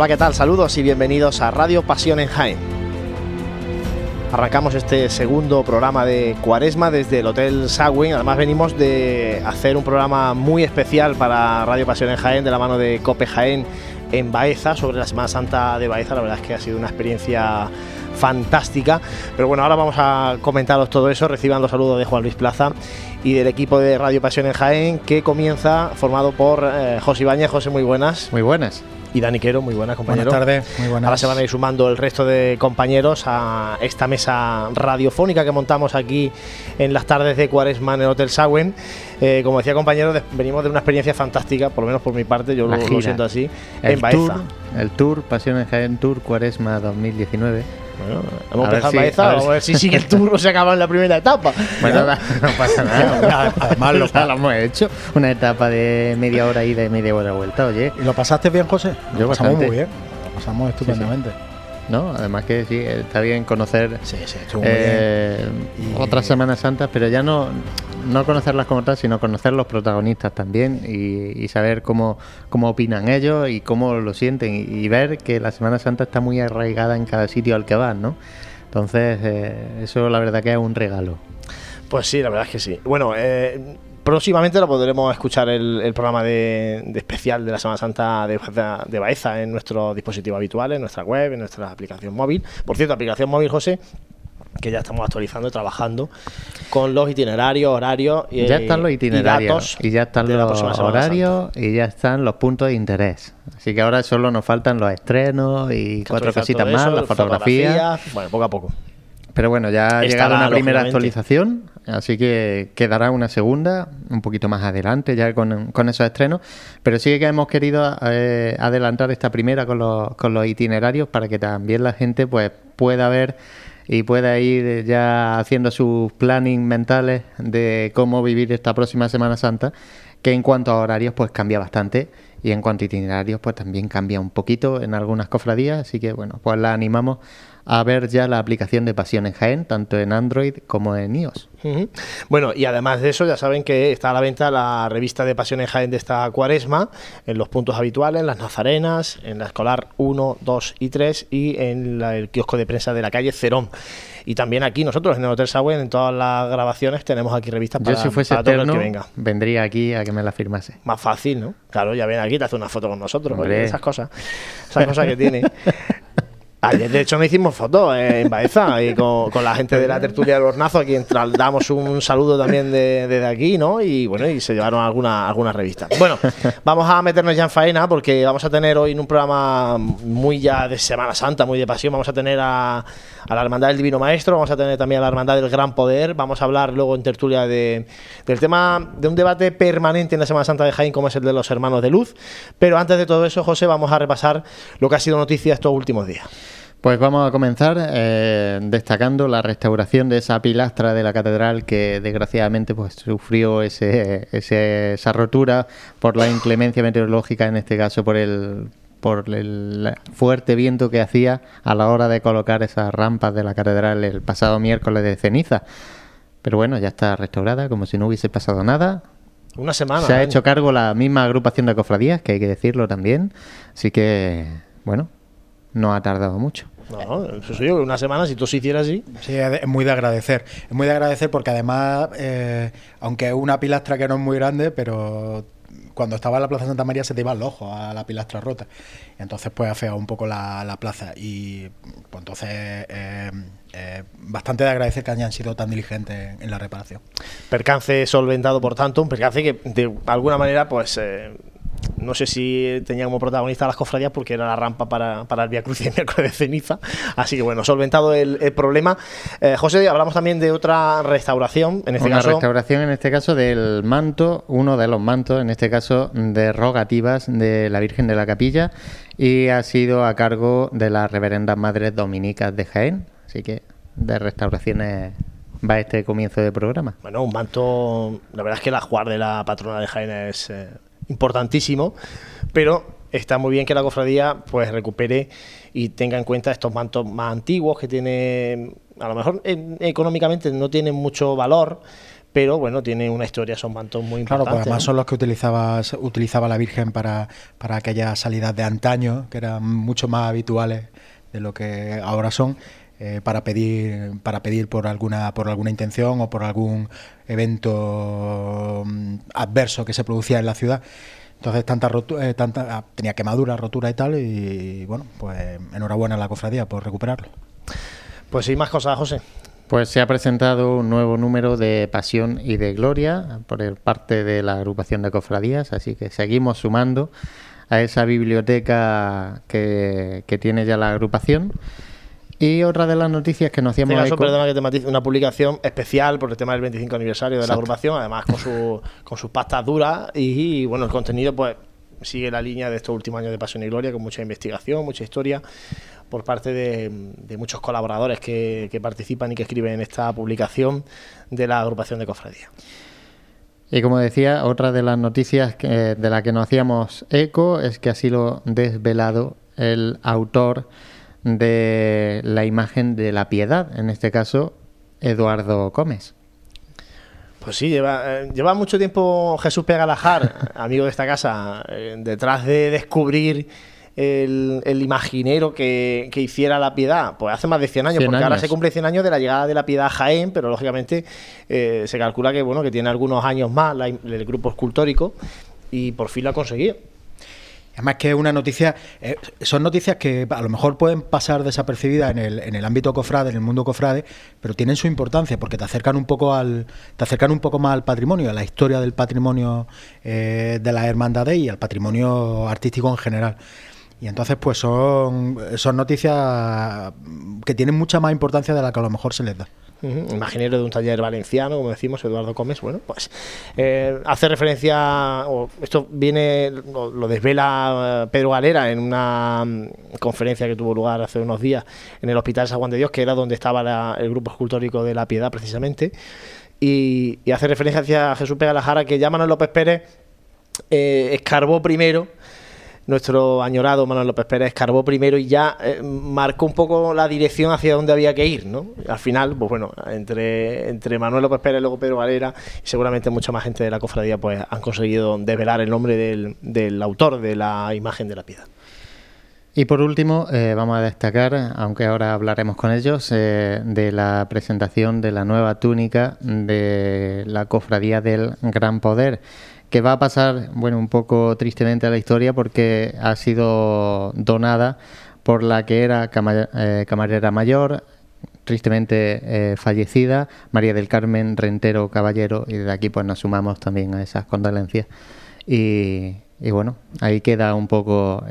Hola, ¿qué tal? Saludos y bienvenidos a Radio Pasión en Jaén. Arrancamos este segundo programa de Cuaresma desde el Hotel Sagüen. Además venimos de hacer un programa muy especial para Radio Pasión en Jaén de la mano de Cope Jaén en Baeza sobre la Semana Santa de Baeza. La verdad es que ha sido una experiencia fantástica. Pero bueno, ahora vamos a comentaros todo eso. Reciban los saludos de Juan Luis Plaza y del equipo de Radio Pasión en Jaén que comienza formado por eh, José Ibañez. José, muy buenas. Muy buenas y Dani Quero, muy buenas compañeros. Buenas tardes, muy buenas. Ahora se van a ir sumando el resto de compañeros a esta mesa radiofónica que montamos aquí en las tardes de Cuaresma en el Hotel Sagüen. Eh, como decía compañeros, venimos de una experiencia fantástica, por lo menos por mi parte, yo lo, lo, siento así, el en Baeza. Tour, el Tour Pasiones Jaén Tour Cuaresma 2019. Bueno, hemos a empezado si, a vamos a ver si sigue el tour o se acaba en la primera etapa. Bueno, no pasa nada. Además, lo, lo, hemos hecho. Una etapa de media hora ida y media hora vuelta, oye. ¿Y lo pasaste bien, José? Yo lo pasamos muy bien. Lo pasamos estupendamente. Sí, sí. ¿No? Además que sí, está bien conocer sí, sí, eh, bien. otras Semanas Santas, pero ya no, no conocerlas como tal, sino conocer los protagonistas también y, y saber cómo, cómo opinan ellos y cómo lo sienten y, y, ver que la Semana Santa está muy arraigada en cada sitio al que van, ¿no? Entonces, eh, eso la verdad que es un regalo. Pues sí, la verdad es que sí. Bueno, eh, próximamente lo podremos escuchar el, el programa de, de, especial de la Semana Santa de, de Baeza en nuestro dispositivo habitual, en nuestra web, en nuestra aplicación móvil. Por cierto, aplicación móvil, José, que ya estamos actualizando y trabajando con los itinerarios, horarios y ya están los itinerarios y, y ya están los horarios y ya están los puntos de interés. Así que ahora solo nos faltan los estrenos y cuatro cositas más, las fotografías. fotografías. Bueno, poco a poco. Pero bueno, ya ha llegado una primera actualización, así que quedará una segunda, un poquito más adelante, ya con, con esos estrenos. Pero sí que hemos querido eh, adelantar esta primera con los, con los itinerarios para que también la gente pues pueda ver y pueda ir ya haciendo sus planning mentales de cómo vivir esta próxima Semana Santa, que en cuanto a horarios pues cambia bastante y en cuanto a itinerarios pues también cambia un poquito en algunas cofradías, así que bueno, pues la animamos a ver ya la aplicación de Pasión en Jaén, tanto en Android como en iOS. Uh -huh. Bueno, y además de eso, ya saben que está a la venta la revista de Pasión en Jaén de esta cuaresma, en los puntos habituales, en las Nazarenas, en la Escolar 1, 2 y 3 y en la, el kiosco de prensa de la calle Cerón. Y también aquí nosotros en el Hotel en todas las grabaciones, tenemos aquí revistas para, Yo si fuese para todo eterno, el que venga. vendría aquí a que me la firmase. Más fácil, ¿no? Claro, ya ven aquí, te hace una foto con nosotros, esas cosas, esas cosas que tiene. Ayer, de hecho, nos hicimos fotos en Baeza y con, la gente de la tertulia del hornazo, a quien damos un saludo también desde de, de aquí, ¿no? Y bueno, y se llevaron algunas alguna revistas. Bueno, vamos a meternos ya en faena porque vamos a tener hoy en un programa muy ya de Semana Santa, muy de pasión. Vamos a tener a, a la Hermandad del Divino Maestro, vamos a tener también a la Hermandad del Gran Poder. Vamos a hablar luego en tertulia de, del tema de un debate permanente en la Semana Santa de Jaén, como es el de los hermanos de luz. Pero antes de todo eso, José, vamos a repasar lo que ha sido noticia estos últimos días. Pues vamos a comenzar eh, destacando la restauración de esa pilastra de la catedral que desgraciadamente pues sufrió ese, ese, esa rotura por la inclemencia meteorológica, en este caso por el por el fuerte viento que hacía a la hora de colocar esas rampas de la catedral el pasado miércoles de ceniza. Pero bueno, ya está restaurada como si no hubiese pasado nada. Una semana. Se ha ¿eh? hecho cargo la misma agrupación de cofradías, que hay que decirlo también. Así que, bueno, no ha tardado mucho. No, eso soy yo, una semana, si tú se hicieras así. Sí, es muy de agradecer. Es muy de agradecer porque además, eh, aunque es una pilastra que no es muy grande, pero cuando estaba en la Plaza Santa María se te iba el ojo a la pilastra rota. Entonces pues ha feado un poco la, la plaza. Y pues entonces eh, eh, bastante de agradecer que hayan sido tan diligentes en la reparación. Percance solventado, por tanto, un percance que de alguna manera pues... Eh, no sé si tenía como protagonista las cofradías porque era la rampa para, para el Via Cruz y el miércoles de ceniza. Así que bueno, solventado el, el problema. Eh, José, hablamos también de otra restauración, en este Una caso. restauración, en este caso, del manto, uno de los mantos, en este caso, de rogativas de la Virgen de la Capilla, y ha sido a cargo de las reverendas madres dominicas de Jaén. Así que de restauraciones va este comienzo de programa. Bueno, un manto, la verdad es que la jugar de la patrona de Jaén es. Eh, importantísimo, pero está muy bien que la cofradía pues recupere y tenga en cuenta estos mantos más antiguos que tiene a lo mejor eh, económicamente no tienen mucho valor pero bueno, tiene una historia, son mantos muy importantes. Claro, pues además son los que utilizaba, utilizaba la Virgen para, para aquellas salidas de antaño, que eran mucho más habituales de lo que ahora son. Eh, para pedir para pedir por alguna por alguna intención o por algún evento mm, adverso que se producía en la ciudad. Entonces tanta eh, tanta ah, tenía quemadura rotura y tal y bueno pues enhorabuena a la cofradía por recuperarlo. Pues sí más cosas José. Pues se ha presentado un nuevo número de Pasión y de Gloria por parte de la agrupación de cofradías, así que seguimos sumando a esa biblioteca que, que tiene ya la agrupación. Y otra de las noticias que nos hacíamos... Este caso, perdona que te matice, una publicación especial por el tema del 25 aniversario de la agrupación, además con, su, con sus pastas duras y, bueno, el contenido pues sigue la línea de estos últimos años de Pasión y Gloria, con mucha investigación, mucha historia por parte de, muchos colaboradores que, que, participan y que escriben en esta publicación de la agrupación de cofradía. Y como decía, otra de las noticias que, de la que nos hacíamos eco es que ha sido desvelado el autor de la imagen de la piedad, en este caso Eduardo Gómez. Pues sí, lleva, eh, lleva mucho tiempo Jesús Pegalajar, amigo de esta casa, eh, detrás de descubrir el, imaginero que, hiciera la piedad? Pues hace más de 100 años, porque ahora se cumple 100 años de la llegada de la piedad a Jaén, pero lógicamente eh, se calcula que bueno que tiene algunos años más el grupo escultórico y por fin lo ha conseguido. Además que es una noticia, eh, son noticias que a lo mejor pueden pasar desapercibidas en el, en el ámbito cofrade, en el mundo cofrade, pero tienen su importancia porque te acercan un poco al, te acercan un poco más al patrimonio, a la historia del patrimonio eh, de la hermandades y al patrimonio artístico en general. Y entonces, pues son, son noticias que tienen mucha más importancia de la que a lo mejor se les da. Imaginero de un taller valenciano, como decimos, Eduardo Gómez. Bueno, pues eh, hace referencia, esto viene, lo, desvela eh, Pedro Galera en una mm, conferencia que tuvo lugar hace unos días en el Hospital San Juan de Dios, que era donde estaba el grupo escultórico de la Piedad, precisamente. Y, hace referencia a Jesús Pegalajara, que ya Manuel López Pérez eh, escarbó primero nuestro añorado Manuel López Pérez escarbó primero y ya eh, marcó un poco la dirección hacia donde había que ir, ¿no? Al final, pues bueno, entre, entre Manuel López Pérez luego Pedro Valera y seguramente mucha más gente de la cofradía pues han conseguido desvelar el nombre del, autor de la imagen de la piedad. Y por último, eh, vamos a destacar, aunque ahora hablaremos con ellos, eh, de la presentación de la nueva túnica de la Cofradía del Gran Poder que va a pasar, bueno, un poco tristemente a la historia porque ha sido donada por la que era eh, camarera mayor, tristemente eh, fallecida, María del Carmen Rentero Caballero, y desde aquí pues nos sumamos también a esas condolencias. Y, bueno, ahí queda un poco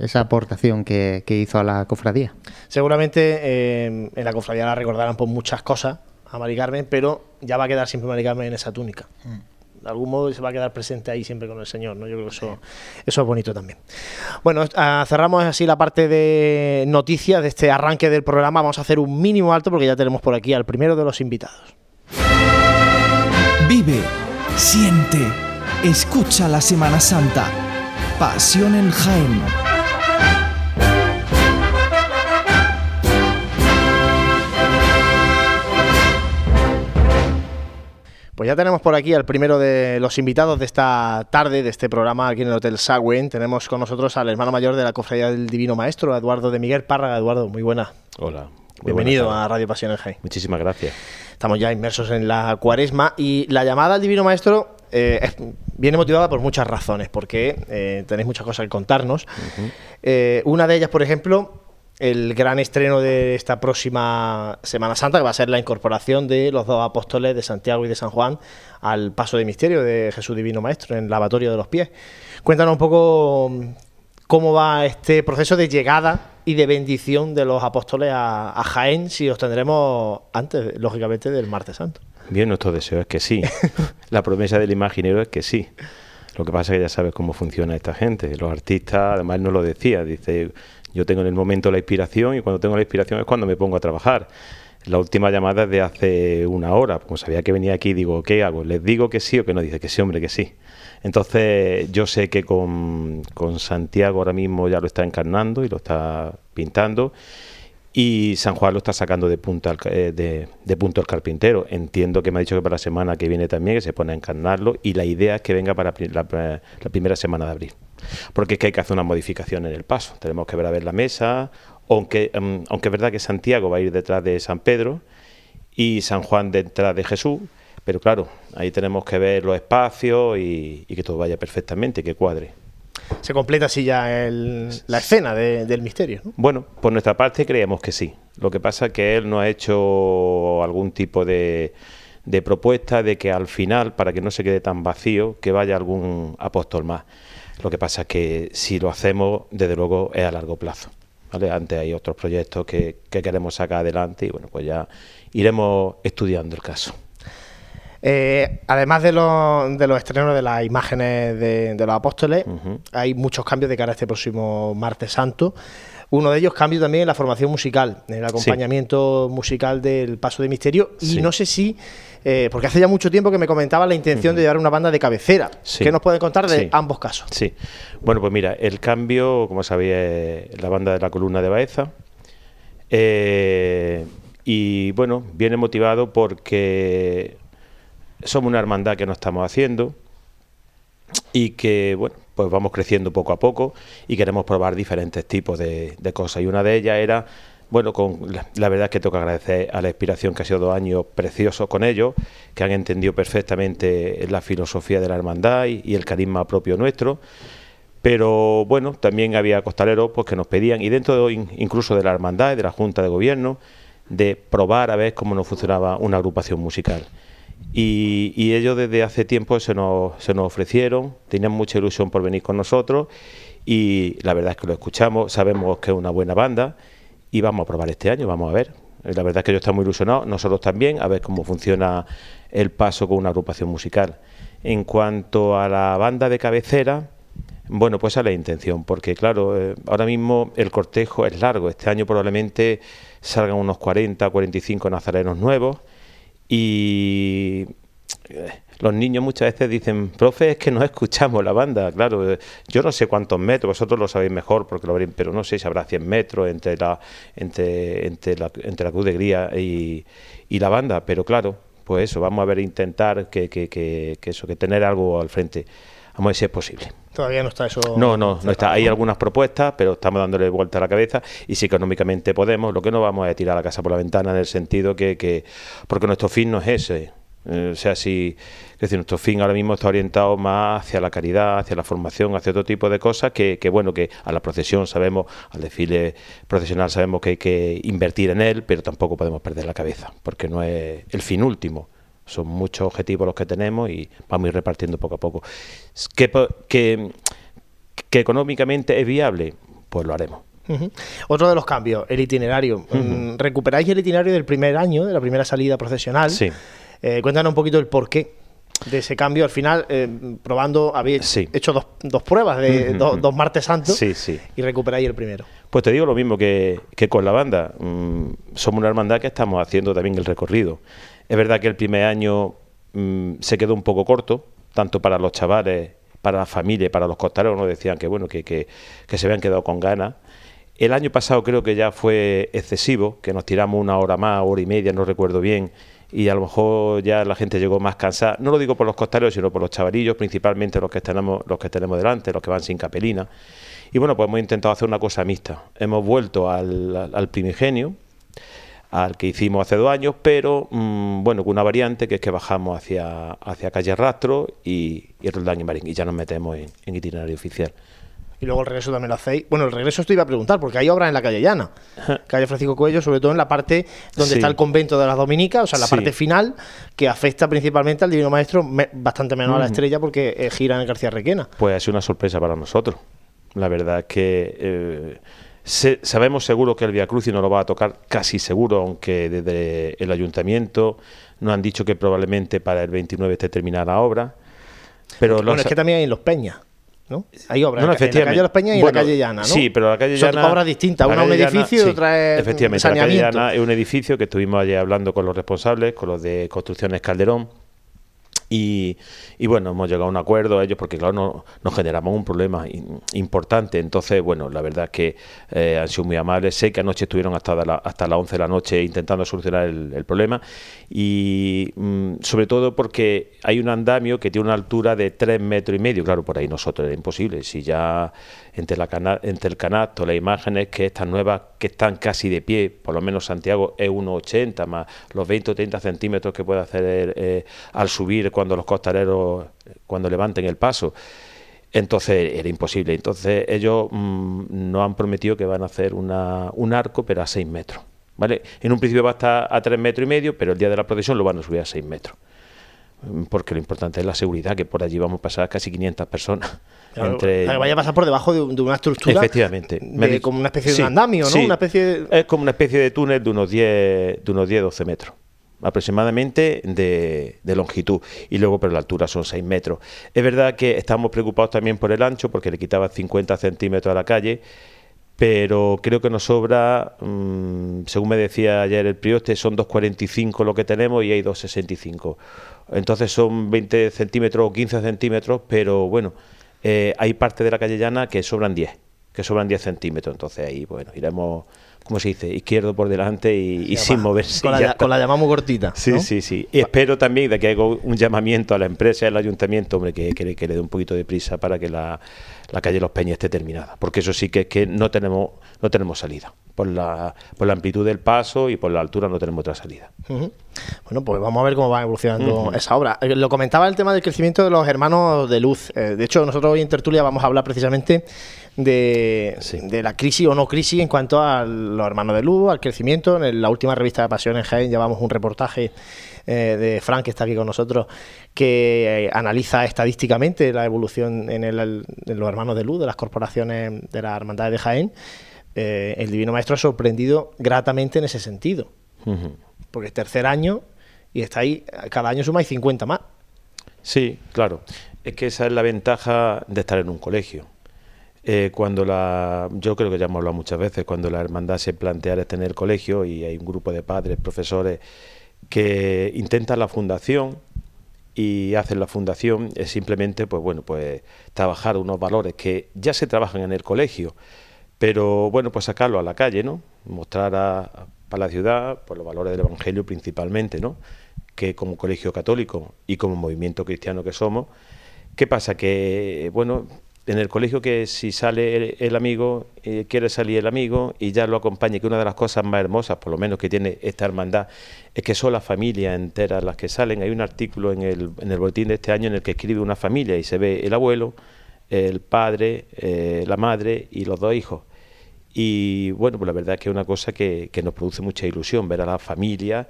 esa aportación que, hizo a la cofradía. Seguramente eh, en la cofradía la recordarán por muchas cosas a María Carmen, pero ya va a quedar siempre María Carmen en esa túnica. Mm de algún modo se va a quedar presente ahí siempre con el Señor, ¿no? Yo creo que eso, eso es bonito también. Bueno, ah, cerramos así la parte de noticias de este arranque del programa. Vamos a hacer un mínimo alto porque ya tenemos por aquí al primero de los invitados. Vive, siente, escucha la Semana Santa. Pasión en Jaén. Pues ya tenemos por aquí al primero de los invitados de esta tarde, de este programa aquí en el Hotel Sagüen. Tenemos con nosotros al hermano mayor de la Cofradía del Divino Maestro, Eduardo de Miguel Párraga. Eduardo, muy buena. Hola. Bienvenido a Radio Pasión en Jaén. Muchísimas gracias. Estamos ya inmersos en la cuaresma y la llamada al Divino Maestro eh, viene motivada por muchas razones, porque eh, tenéis muchas cosas que contarnos. Eh, una de ellas, por ejemplo, el gran estreno de esta próxima Semana Santa, que va a ser la incorporación de los dos apóstoles de Santiago y de San Juan al paso de misterio de Jesús Divino Maestro en el lavatorio de los pies. Cuéntanos un poco cómo va este proceso de llegada y de bendición de los apóstoles a, Jaén, si os tendremos antes, lógicamente, del martes santo. Bien, nuestro deseo es que sí. la promesa del imaginero es que sí. Lo que pasa es que ya sabes cómo funciona esta gente. Los artistas, además, no lo decía, dice yo tengo en el momento la inspiración y cuando tengo la inspiración es cuando me pongo a trabajar. La última llamada es de hace una hora, como sabía que venía aquí, digo, ¿qué hago? ¿Les digo que sí o que no? Dice que sí, hombre, que sí. Entonces yo sé que con, Santiago ahora mismo ya lo está encarnando y lo está pintando y San Juan lo está sacando de, punta eh, de, punto el carpintero. Entiendo que me ha dicho que para la semana que viene también, que se pone a encarnarlo, y la idea es que venga para la, primera semana de abril. Porque es que hay que hacer una modificación en el paso. Tenemos que ver a ver la mesa, aunque, em, aunque es verdad que Santiago va a ir detrás de San Pedro y San Juan detrás de Jesús, pero claro, ahí tenemos que ver los espacios y, y que todo vaya perfectamente, que cuadre se completa así ya la escena del misterio. Bueno, por nuestra parte creemos que sí. Lo que pasa es que él no ha hecho algún tipo de, de propuesta de que al final, para que no se quede tan vacío, que vaya algún apóstol más. Lo que pasa es que si lo hacemos, desde luego es a largo plazo. ¿vale? Antes hay otros proyectos que, que queremos sacar adelante y bueno, pues ya iremos estudiando el caso. Eh, además de, de, los estrenos de las imágenes de, los apóstoles, hay muchos cambios de cara a este próximo martes santo. Uno de ellos, cambio también en la formación musical, en el acompañamiento musical del Paso de Misterio. Y no sé si, eh, porque hace ya mucho tiempo que me comentaba la intención de llevar una banda de cabecera. ¿Qué nos puede contar de ambos casos? Sí. Bueno, pues mira, el cambio, como sabéis, es la banda de la columna de Baeza. Eh, y bueno, viene motivado porque somos una hermandad que no estamos haciendo y que, bueno, pues vamos creciendo poco a poco y queremos probar diferentes tipos de, cosas. Y una de ellas era, bueno, con la, verdad es que tengo que agradecer a la inspiración que ha sido dos años preciosos con ellos, que han entendido perfectamente la filosofía de la hermandad y, el carisma propio nuestro. Pero bueno, también había costaleros pues, que nos pedían, y dentro incluso de la hermandad y de la Junta de Gobierno, de probar a ver cómo nos funcionaba una agrupación musical. Y, ellos desde hace tiempo se nos, se nos ofrecieron, tenían mucha ilusión por venir con nosotros y la verdad es que lo escuchamos, sabemos que es una buena banda y vamos a probar este año, vamos a ver. La verdad es que ellos están muy ilusionados, nosotros también, a ver cómo funciona el paso con una agrupación musical. En cuanto a la banda de cabecera, bueno, pues esa es la intención, porque claro, eh, ahora mismo el cortejo es largo, este año probablemente salgan unos 40, 45 nazarenos nuevos y eh, los niños muchas veces dicen, profe, es que no escuchamos la banda. Claro, eh, yo no sé cuántos metros, vosotros lo sabéis mejor, porque lo veréis, pero no sé si habrá 100 metros entre la, entre, entre la, entre la Cruz de Gría y, y la banda. Pero claro, pues eso, vamos a ver, intentar que, que, que, que eso, que tener algo al frente. Vamos a ver si es posible. Todavía no está eso. No, no, no está. Hay algunas propuestas, pero estamos dándole vuelta a la cabeza y si económicamente podemos, lo que no vamos a tirar la casa por la ventana en el sentido que, que porque nuestro fin no es ese. Eh, o sea, si es decir, nuestro fin ahora mismo está orientado más hacia la caridad, hacia la formación, hacia otro tipo de cosas que, que bueno, que a la procesión sabemos, al desfile procesional sabemos que hay que invertir en él, pero tampoco podemos perder la cabeza, porque no es el fin último son muchos objetivos los que tenemos y vamos a ir repartiendo poco a poco. ¿Que, que, económicamente es viable? Pues lo haremos. Otro de los cambios, el itinerario. Mm, ¿Recuperáis el itinerario del primer año, de la primera salida procesional? Sí. Eh, cuéntanos un poquito el porqué de ese cambio. Al final, eh, probando, habéis hecho dos, dos, pruebas de dos martes santos sí, sí. y recuperáis el primero. Pues te digo lo mismo que, que con la banda. Mm, somos una hermandad que estamos haciendo también el recorrido. Es verdad que el primer año mm, se quedó un poco corto, tanto para los chavales, para la familia, para los costareros, nos decían que bueno, que, que, se habían quedado con ganas. El año pasado creo que ya fue excesivo, que nos tiramos una hora más, hora y media, no recuerdo bien, y a lo mejor ya la gente llegó más cansada. No lo digo por los costareros, sino por los chavalillos, principalmente los que tenemos, los que tenemos delante, los que van sin capelina. Y bueno, pues hemos intentado hacer una cosa mixta. Hemos vuelto al, al primigenio, al que hicimos hace dos años, pero mm, bueno, con una variante que es que bajamos hacia, hacia calle Rastro y, y Roldán y Marín, y ya nos metemos en, itinerario oficial. Y luego el regreso también lo hacéis. Bueno, el regreso esto iba a preguntar, porque hay obras en la calle Llana, calle Francisco Cuello, sobre todo en la parte donde está el convento de las Dominicas, o sea, la parte final, que afecta principalmente al Divino Maestro, bastante menos a la estrella, porque eh, gira en García Requena. Pues ha sido una sorpresa para nosotros. La verdad es que. Eh, sabemos seguro que el Via Crucis no lo va a tocar, casi seguro, aunque desde el ayuntamiento nos han dicho que probablemente para el 29 esté terminada la obra. Pero bueno, es que también hay en Los Peñas. ¿No? Hay obras en, la calle Los Peñas y en la calle Llana, ¿no? Sí, pero la calle Llana... Son obras distintas, una un edificio y otra es Efectivamente, la calle Llana es un edificio que estuvimos allí hablando con los responsables, con los de Construcciones Calderón, Y, bueno, hemos llegado a un acuerdo a ellos porque, claro, no, nos generamos un problema importante. Entonces, bueno, la verdad es que eh, han sido muy amables. Sé que anoche estuvieron hasta, la, hasta las 11 de la noche intentando solucionar el, problema. Y mm, sobre todo porque hay un andamio que tiene una altura de 3 metros y medio. Claro, por ahí nosotros era imposible. Si ya entre, la entre el canasto, las imágenes que estas nuevas que están casi de pie, por lo menos Santiago es 1,80 más los 20 o 30 centímetros que puede hacer eh, al subir cuando los costaleros, cuando levanten el paso. Entonces era imposible. Entonces ellos mm, nos han prometido que van a hacer una, un arco, pero a 6 metros. ¿vale? En un principio va a estar a 3 metros y medio, pero el día de la procesión lo van a subir a 6 metros. Mm, porque lo importante es la seguridad, que por allí vamos a pasar casi 500 personas. entre... vaya a pasar por debajo de, una estructura. Efectivamente. como una especie de andamio, ¿no? Una especie Es como una especie de túnel de unos 10, de unos 10 12 metros aproximadamente de, longitud y luego pero la altura son 6 metros. Es verdad que estamos preocupados también por el ancho porque le quitaba 50 centímetros a la calle, pero creo que nos sobra, mm, según me decía ayer el prioste, son 2,45 lo que tenemos y hay 2,65. Entonces son 20 centímetros o 15 centímetros, pero bueno, eh, hay parte de la calle llana que sobran 10, que sobran 10 centímetros, entonces ahí bueno, iremos como se dice? Izquierdo por delante y, sin moverse. Con la, con la llamada muy cortita. Sí, sí, sí. Y espero también de que haga un llamamiento a la empresa y al ayuntamiento, hombre, que, que, que le dé un poquito de prisa para que la, la calle Los Peñas esté terminada. Porque eso sí que es que no tenemos, no tenemos salida. Por la, por la amplitud del paso y por la altura no tenemos otra salida. Bueno, pues vamos a ver cómo va evolucionando esa obra. Eh, lo comentaba el tema del crecimiento de los hermanos de luz. Eh, de hecho, nosotros hoy en Tertulia vamos a hablar precisamente de, de, la crisis o no crisis en cuanto a los hermanos de luz, al crecimiento. En la última revista de Pasión en Jaén llevamos un reportaje eh, de Frank, que está aquí con nosotros, que eh, analiza estadísticamente la evolución en, el, los hermanos de luz, de las corporaciones de la hermandad de Jaén. Eh, el Divino Maestro ha sorprendido gratamente en ese sentido. Porque es tercer año y está ahí, cada año suma 50 más. Sí, claro. Es que esa es la ventaja de estar en un colegio. Cuando la, yo creo que ya hemos hablado muchas veces, cuando la hermandad se plantea tener colegio y hay un grupo de padres, profesores que intentan la fundación y hacen la fundación es simplemente pues bueno pues trabajar unos valores que ya se trabajan en el colegio pero bueno pues sacarlo a la calle no mostrar a, para la ciudad pues los valores del evangelio principalmente no que como colegio católico y como movimiento cristiano que somos qué pasa que bueno en el colegio que si sale el, amigo, eh, quiere salir el amigo y ya lo acompaña, que una de las cosas más hermosas, por lo menos que tiene esta hermandad, es que son las familias enteras las que salen. Hay un artículo en el, en el boletín de este año en el que escribe una familia y se ve el abuelo, el padre, eh, la madre y los dos hijos. Y bueno, pues la verdad es que es una cosa que, que nos produce mucha ilusión ver a la familia.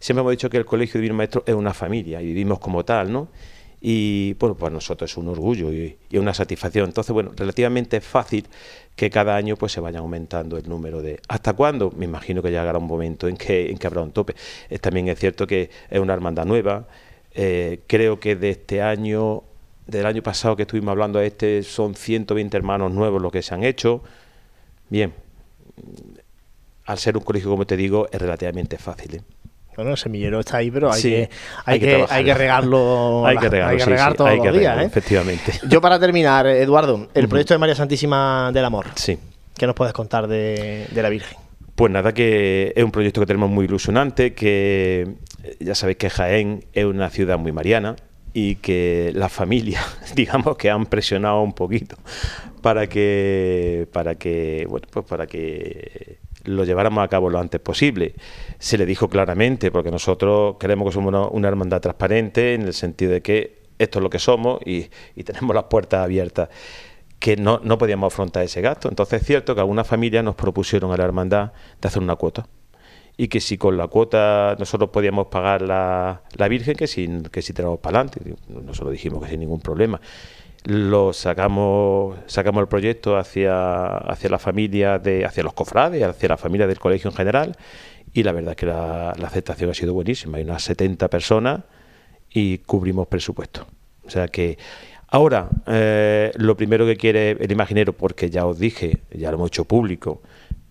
Siempre hemos dicho que el Colegio Divino Maestro es una familia y vivimos como tal, ¿no? Y bueno, pues nosotros es un orgullo y, una satisfacción. Entonces, bueno, relativamente fácil que cada año pues se vaya aumentando el número de... ¿Hasta cuándo? Me imagino que llegará un momento en que, en que habrá un tope. también es cierto que es una hermandad nueva. Eh, creo que de este año, del año pasado que estuvimos hablando de este, son 120 hermanos nuevos los que se han hecho. Bien, al ser un colegio, como te digo, es relativamente fácil. ¿eh? Bueno, el semillero está ahí, pero hay, que, hay, que, hay que regarlo, hay que regarlo, hay que regar todos los días. ¿eh? Efectivamente. Yo para terminar, Eduardo, el proyecto de María Santísima del Amor. Sí. ¿Qué nos puedes contar de, la Virgen? Pues nada, que es un proyecto que tenemos muy ilusionante, que ya sabéis que Jaén es una ciudad muy mariana y que las familias, digamos que han presionado un poquito para que, para que, bueno, pues para que lo lleváramos a cabo lo antes posible. Se le dijo claramente, porque nosotros creemos que somos una, hermandad transparente en el sentido de que esto es lo que somos y, tenemos las puertas abiertas, que no, no, podíamos afrontar ese gasto. Entonces es cierto que algunas familias nos propusieron a la hermandad de hacer una cuota y que si con la cuota nosotros podíamos pagar la, la Virgen, que si, que si tenemos para adelante. Nosotros dijimos que sin ningún problema lo sacamos sacamos el proyecto hacia hacia la familia de hacia los cofrades hacia la familia del colegio en general y la verdad es que la, aceptación ha sido buenísima hay unas 70 personas y cubrimos presupuesto o sea que ahora eh, lo primero que quiere el imaginero porque ya os dije ya lo hemos hecho público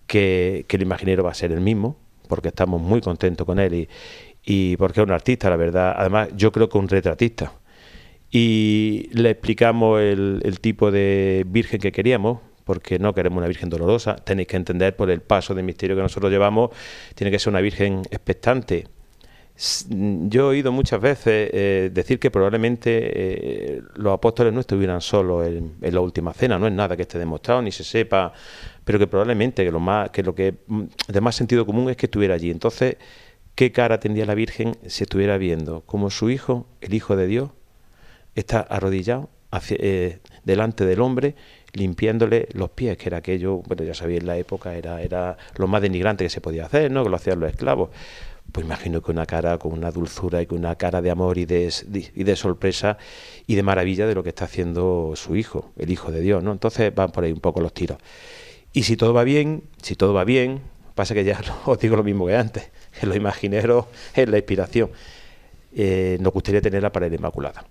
que, que el imaginero va a ser el mismo porque estamos muy contentos con él y, y porque es un artista, la verdad. Además, yo creo que un retratista. Y le explicamos el, tipo de virgen que queríamos, porque no queremos una Virgen dolorosa. Tenéis que entender por el paso de misterio que nosotros llevamos, tiene que ser una Virgen expectante. Yo he oído muchas veces eh, decir que probablemente eh, los apóstoles no estuvieran solos en, la última cena, no es nada que esté demostrado ni se sepa, pero que probablemente que lo más que lo que mm, de más sentido común es que estuviera allí. Entonces, ¿qué cara tendría la Virgen si estuviera viendo como su hijo, el Hijo de Dios, está arrodillado eh, delante del hombre limpiándole los pies, que era aquello, bueno, ya sabía en la época, era, era lo más denigrante que se podía hacer, ¿no? Que lo hacían los esclavos. Pues imagino que una cara con una dulzura y con una cara de amor y de, y de sorpresa y de maravilla de lo que está haciendo su hijo, el hijo de Dios, ¿no? Entonces van por ahí un poco los tiros. Y si todo va bien, si todo va bien, pasa que ya os digo lo mismo que antes, que los imagineros es la inspiración. Eh, nos gustaría tenerla para la Inmaculada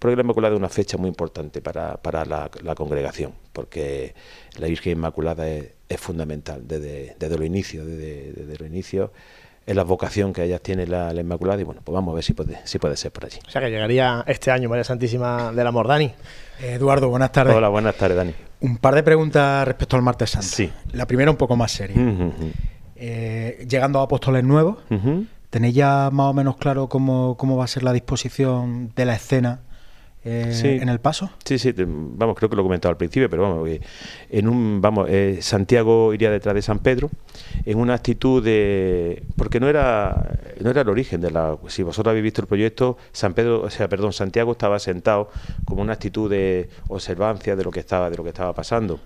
porque la Inmaculada es una fecha muy importante para, para la, congregación, porque la Virgen Inmaculada es, fundamental desde, desde los inicios, desde, desde los inicios es la vocación que ellas tienen la, Inmaculada y bueno, pues vamos a ver si puede, si puede ser por allí. O sea que llegaría este año María Santísima del Amor, Dani. Eduardo, buenas tardes. Hola, buenas tardes, Dani. Un par de preguntas respecto al martes santo. Sí. La primera un poco más seria. Eh, llegando a apóstoles nuevos, ¿tenéis ya más o menos claro cómo, cómo va a ser la disposición de la escena eh, en el paso? Sí, sí, vamos, creo que lo he comentado al principio, pero vamos, en un, vamos, eh, Santiago iría detrás de San Pedro en una actitud de, porque no era, no era el origen de la, si vosotros habéis visto el proyecto, San Pedro, o sea, perdón, Santiago estaba sentado como una actitud de observancia de lo que estaba, de lo que estaba pasando.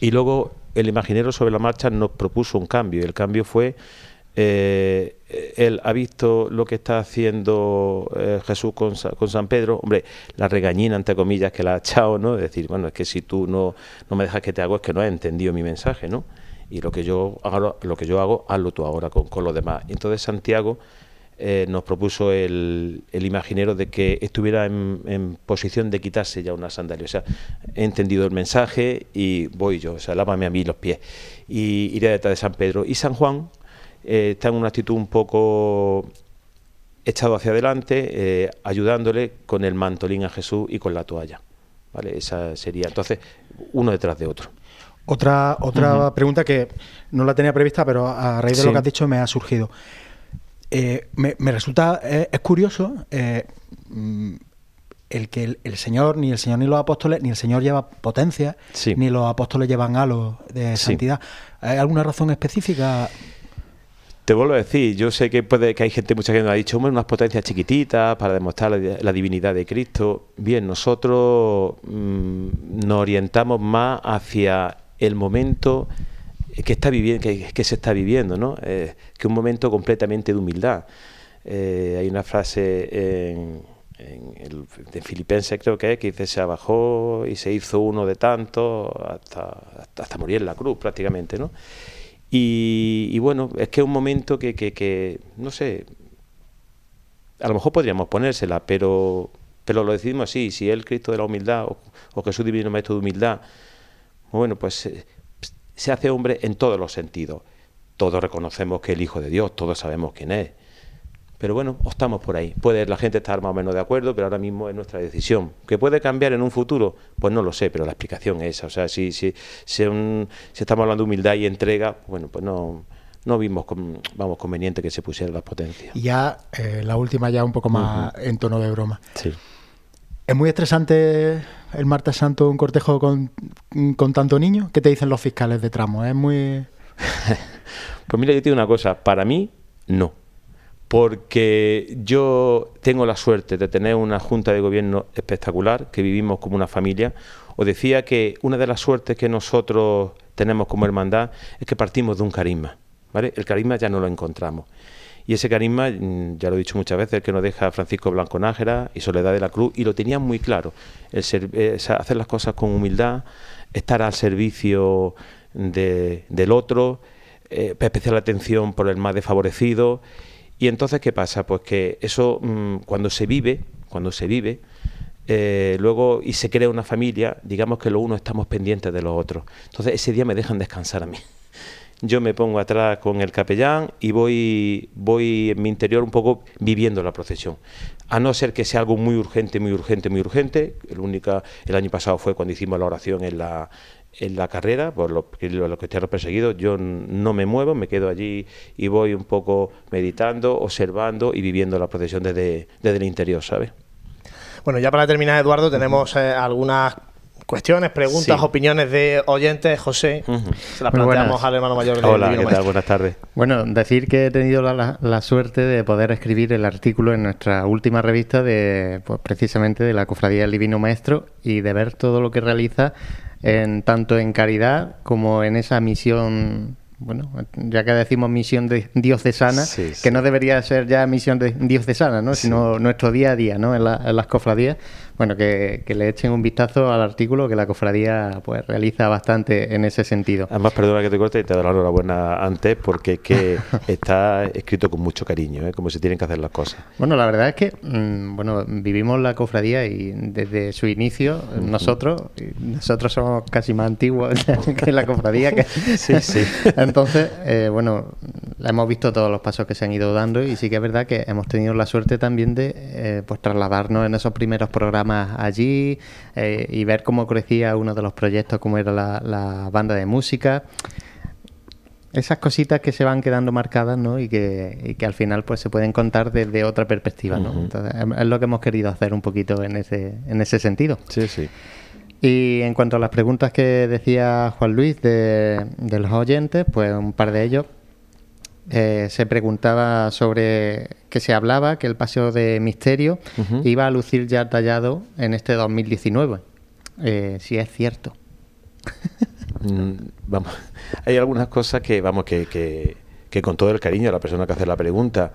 Y luego el imaginero sobre la marcha nos propuso un cambio, y el cambio fue eh, él ha visto lo que está haciendo eh, Jesús con, San Pedro, hombre, la regañina, entre comillas, que la ha echado, ¿no? Es decir, bueno, es que si tú no, no me dejas que te hago, es que no has entendido mi mensaje, ¿no? Y lo que yo hago, lo que yo hago hazlo tú ahora con, con los demás. Entonces Santiago eh, nos propuso el, el, imaginero de que estuviera en, en, posición de quitarse ya una sandalia. O sea, he entendido el mensaje y voy yo, o sea, lávame a mí los pies. Y iré detrás de San Pedro. Y San Juan, eh, está en una actitud un poco echado hacia adelante, eh, ayudándole con el mantolín a Jesús y con la toalla. ¿Vale? Esa sería entonces uno detrás de otro. Otra, otra pregunta que no la tenía prevista, pero a raíz de lo que has dicho me ha surgido. Eh, me, resulta, es curioso mm, el que el, Señor, ni el Señor ni los apóstoles, ni el Señor lleva potencia, ni los apóstoles llevan halo de santidad. ¿Hay alguna razón específica? Te vuelvo a decir, yo sé que puede que hay gente, mucha gente me ha dicho, unas potencias chiquititas para demostrar la, divinidad de Cristo. Bien, nosotros mm, nos orientamos más hacia el momento que está viviendo, que, se está viviendo, ¿no? Eh, que un momento completamente de humildad. Eh, hay una frase en, de Filipenses creo que es, que dice se abajó y se hizo uno de tanto hasta, hasta morir en la cruz prácticamente, ¿no? Y, bueno, es que es un momento que, que, no sé, a lo mejor podríamos ponérsela, pero, pero lo decidimos así, si el Cristo de la humildad o, Jesús divino maestro de humildad, bueno, pues eh, se hace hombre en todos los sentidos. Todos reconocemos que el Hijo de Dios, todos sabemos quién es. Pero bueno, optamos por ahí. Puede la gente estar más o menos de acuerdo, pero ahora mismo es nuestra decisión. ¿Que puede cambiar en un futuro? Pues no lo sé, pero la explicación es esa. O sea, si, si, si, estamos hablando de humildad y entrega, bueno, pues no, no vimos vamos conveniente que se pusieran las potencias. Y ya eh, la última ya un poco más en tono de broma. Sí. Es muy estresante el martes santo un cortejo con, con tanto niño. ¿Qué te dicen los fiscales de tramo? Es muy... pues mira, yo te digo una cosa. Para mí, no porque yo tengo la suerte de tener una junta de gobierno espectacular, que vivimos como una familia. Os decía que una de las suertes que nosotros tenemos como hermandad es que partimos de un carisma. El carisma ya no lo encontramos. Y ese carisma, mm, ya lo he dicho muchas veces, que nos deja Francisco Blanco Nájera y Soledad de la Cruz, y lo tenían muy claro, el hacer las cosas con humildad, estar al servicio del otro, eh, especial atención por el más desfavorecido y entonces, ¿qué pasa? Pues que eso, mm, cuando se vive, cuando se vive, eh, luego y se crea una familia, digamos que los unos estamos pendientes de los otros. Entonces, ese día me dejan descansar a mí. yo me pongo atrás con el capellán y voy, voy en mi interior un poco viviendo la procesión. A no ser que sea algo muy urgente, muy urgente, muy urgente. El, única, el año pasado fue cuando hicimos la oración en la, en la carrera, por lo, los cristianos perseguidos, yo no me muevo, me quedo allí y voy un poco meditando, observando y viviendo la procesión desde, desde el interior, ¿sabes? Bueno, ya para terminar, Eduardo, tenemos eh, algunas cuestiones, preguntas, opiniones de oyentes. José, se las planteamos al hermano mayor de Hola, ¿qué tal? Buenas tardes. Bueno, decir que he tenido la, suerte de poder escribir el artículo en nuestra última revista de, pues, precisamente de la Cofradía del Divino Maestro y de ver todo lo que realiza en tanto en caridad como en esa misión bueno, ya que decimos misión de diocesana, que no debería ser ya misión de diocesana, ¿no? sino nuestro día a día ¿no? en, en las cofradías, bueno, que, le echen un vistazo al artículo que la cofradía pues realiza bastante en ese sentido. Además, perdona que te corte y te doy la enhorabuena antes porque es que está escrito con mucho cariño, ¿eh? como se tienen que hacer las cosas. Bueno, la verdad es que mm, bueno, vivimos la cofradía y desde su inicio, nosotros, nosotros somos casi más antiguos que la cofradía. Que... sí, sí. Entonces, eh, bueno, hemos visto todos los pasos que se han ido dando y sí que es verdad que hemos tenido la suerte también de eh, pues trasladarnos en esos primeros programas allí eh, y ver cómo crecía uno de los proyectos, como era la, banda de música. Esas cositas que se van quedando marcadas ¿no? y, que, al final pues se pueden contar desde otra perspectiva. ¿no? es lo que hemos querido hacer un poquito en ese, en ese sentido. Sí, sí. Y en cuanto a las preguntas que decía Juan Luis de, de los oyentes, pues un par de ellos eh, se preguntaba sobre que se hablaba que el paseo de misterio iba a lucir ya tallado en este 2019. Eh, si es cierto. Mm, vamos, hay algunas cosas que, vamos, que, que, con todo el cariño a la persona que hace la pregunta,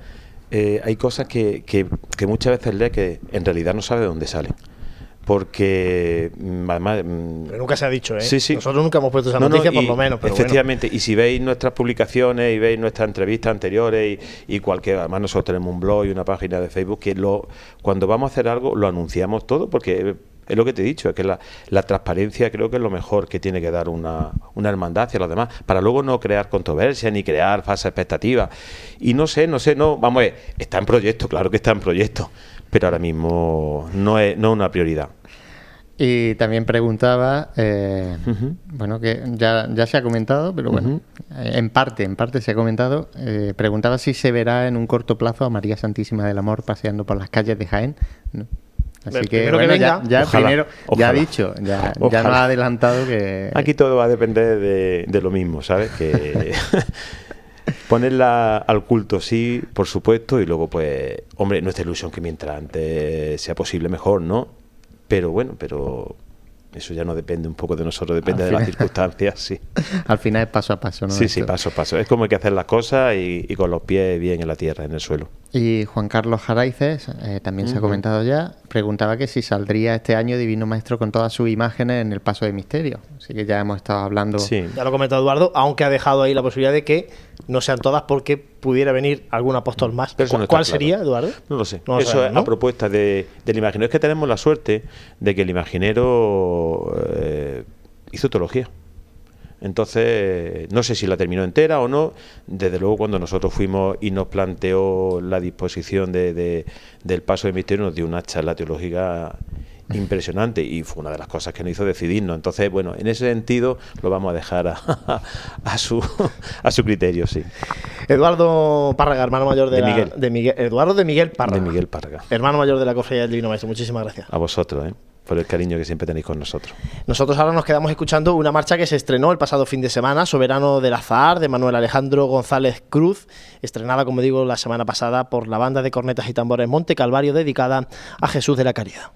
eh, hay cosas que, que, muchas veces lee que en realidad no sabe de dónde salen porque mm, además mm, pero nunca se ha dicho ¿eh? sí, sí. nosotros nunca hemos puesto esa noticia por lo menos efectivamente y si veis nuestras publicaciones y veis nuestras entrevistas anteriores y, y, cualquier además nosotros tenemos un blog y una página de Facebook que lo cuando vamos a hacer algo lo anunciamos todo porque es lo que te he dicho, es que la, la, transparencia creo que es lo mejor que tiene que dar una, una hermandad hacia los demás, para luego no crear controversia ni crear falsas expectativas. Y no sé, no sé, no, vamos a ver, está en proyecto, claro que está en proyecto, pero ahora mismo no es, no una prioridad. Y también preguntaba, eh, bueno, que ya, ya se ha comentado, pero bueno, eh, en parte, en parte se ha comentado, eh, preguntaba si se verá en un corto plazo a María Santísima del Amor paseando por las calles de Jaén. Así que, ya, ya primero, ya ha dicho, ya, ya nos ha adelantado que... Aquí todo va a depender de, de lo mismo, ¿sabes? Que Ponerla al culto, sí, por supuesto, y luego, pues, hombre, nuestra ilusión que mientras antes sea posible, mejor, ¿no? Pero bueno, pero eso ya no depende un poco de nosotros, depende de las circunstancias, sí. Al final es paso a paso, ¿no? Sí, sí, paso a paso. Es como hay que hacer las cosas y, con los pies bien en la tierra, en el suelo. Y Juan Carlos Jaraices, eh, también se ha comentado ya, preguntaba que si saldría este año Divino Maestro con todas sus imágenes en el Paso de Misterio. Así que ya hemos estado hablando. Sí. Ya lo ha comentado Eduardo, aunque ha dejado ahí la posibilidad de que no sean todas porque pudiera venir algún apóstol más. ¿Cuál, sería, Eduardo? No lo sé. Eso es a propuesta de, del imaginero. Es que tenemos la suerte de que el imaginero eh, hizo teología. Entonces, no sé si la terminó entera o no. Desde luego, cuando nosotros fuimos y nos planteó la disposición de, del paso de misterio, nos dio una charla teológica impresionante y fue una de las cosas que nos hizo decidirnos. Entonces, bueno, en ese sentido lo vamos a dejar a, su, a su criterio, sí. Eduardo Párraga, hermano mayor de, Miguel. de Miguel. Eduardo de Miguel Párraga. De Miguel Párraga. Hermano mayor de la Cofradía del Divino Maestro. Muchísimas gracias. A vosotros, ¿eh? Por el cariño que siempre tenéis con nosotros. Nosotros ahora nos quedamos escuchando una marcha que se estrenó el pasado fin de semana, Soberano del Azar, de Manuel Alejandro González Cruz, estrenada, como digo, la semana pasada por la banda de cornetas y tambores Monte Calvario, dedicada a Jesús de la Caridad.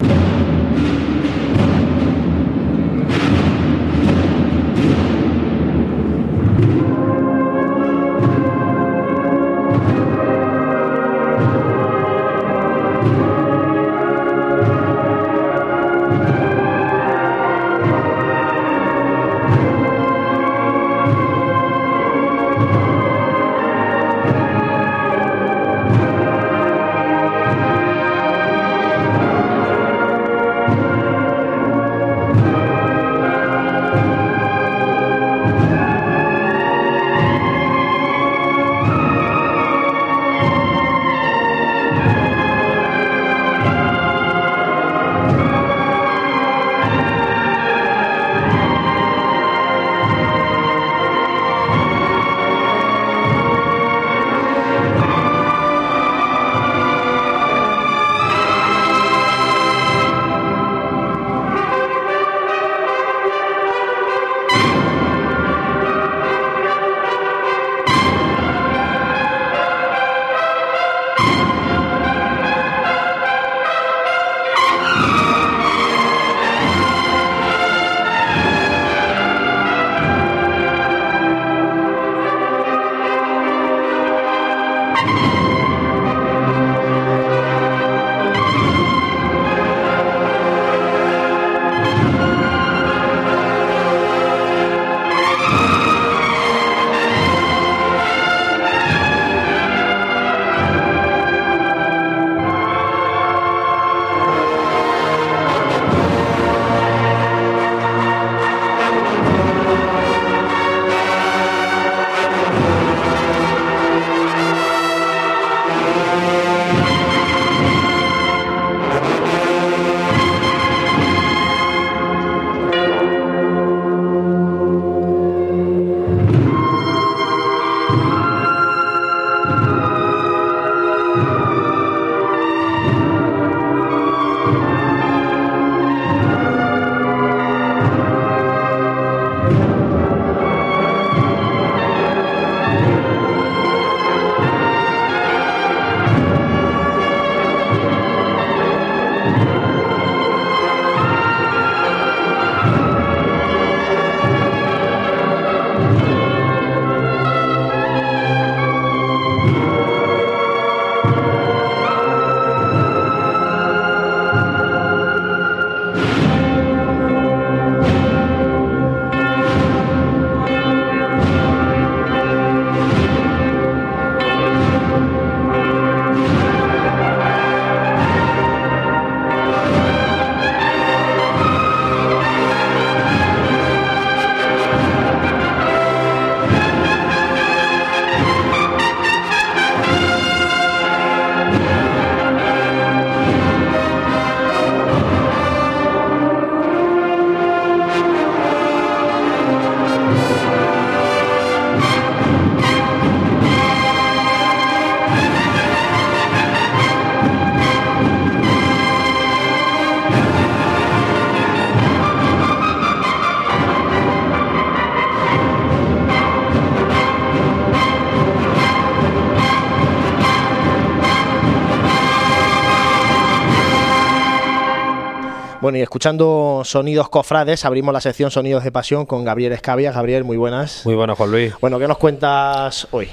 Bueno, y escuchando sonidos cofrades, abrimos la sección Sonidos de Pasión con Gabriel Escabia. Gabriel, muy buenas. Muy buenas, Juan Luis. Bueno, ¿qué nos cuentas hoy?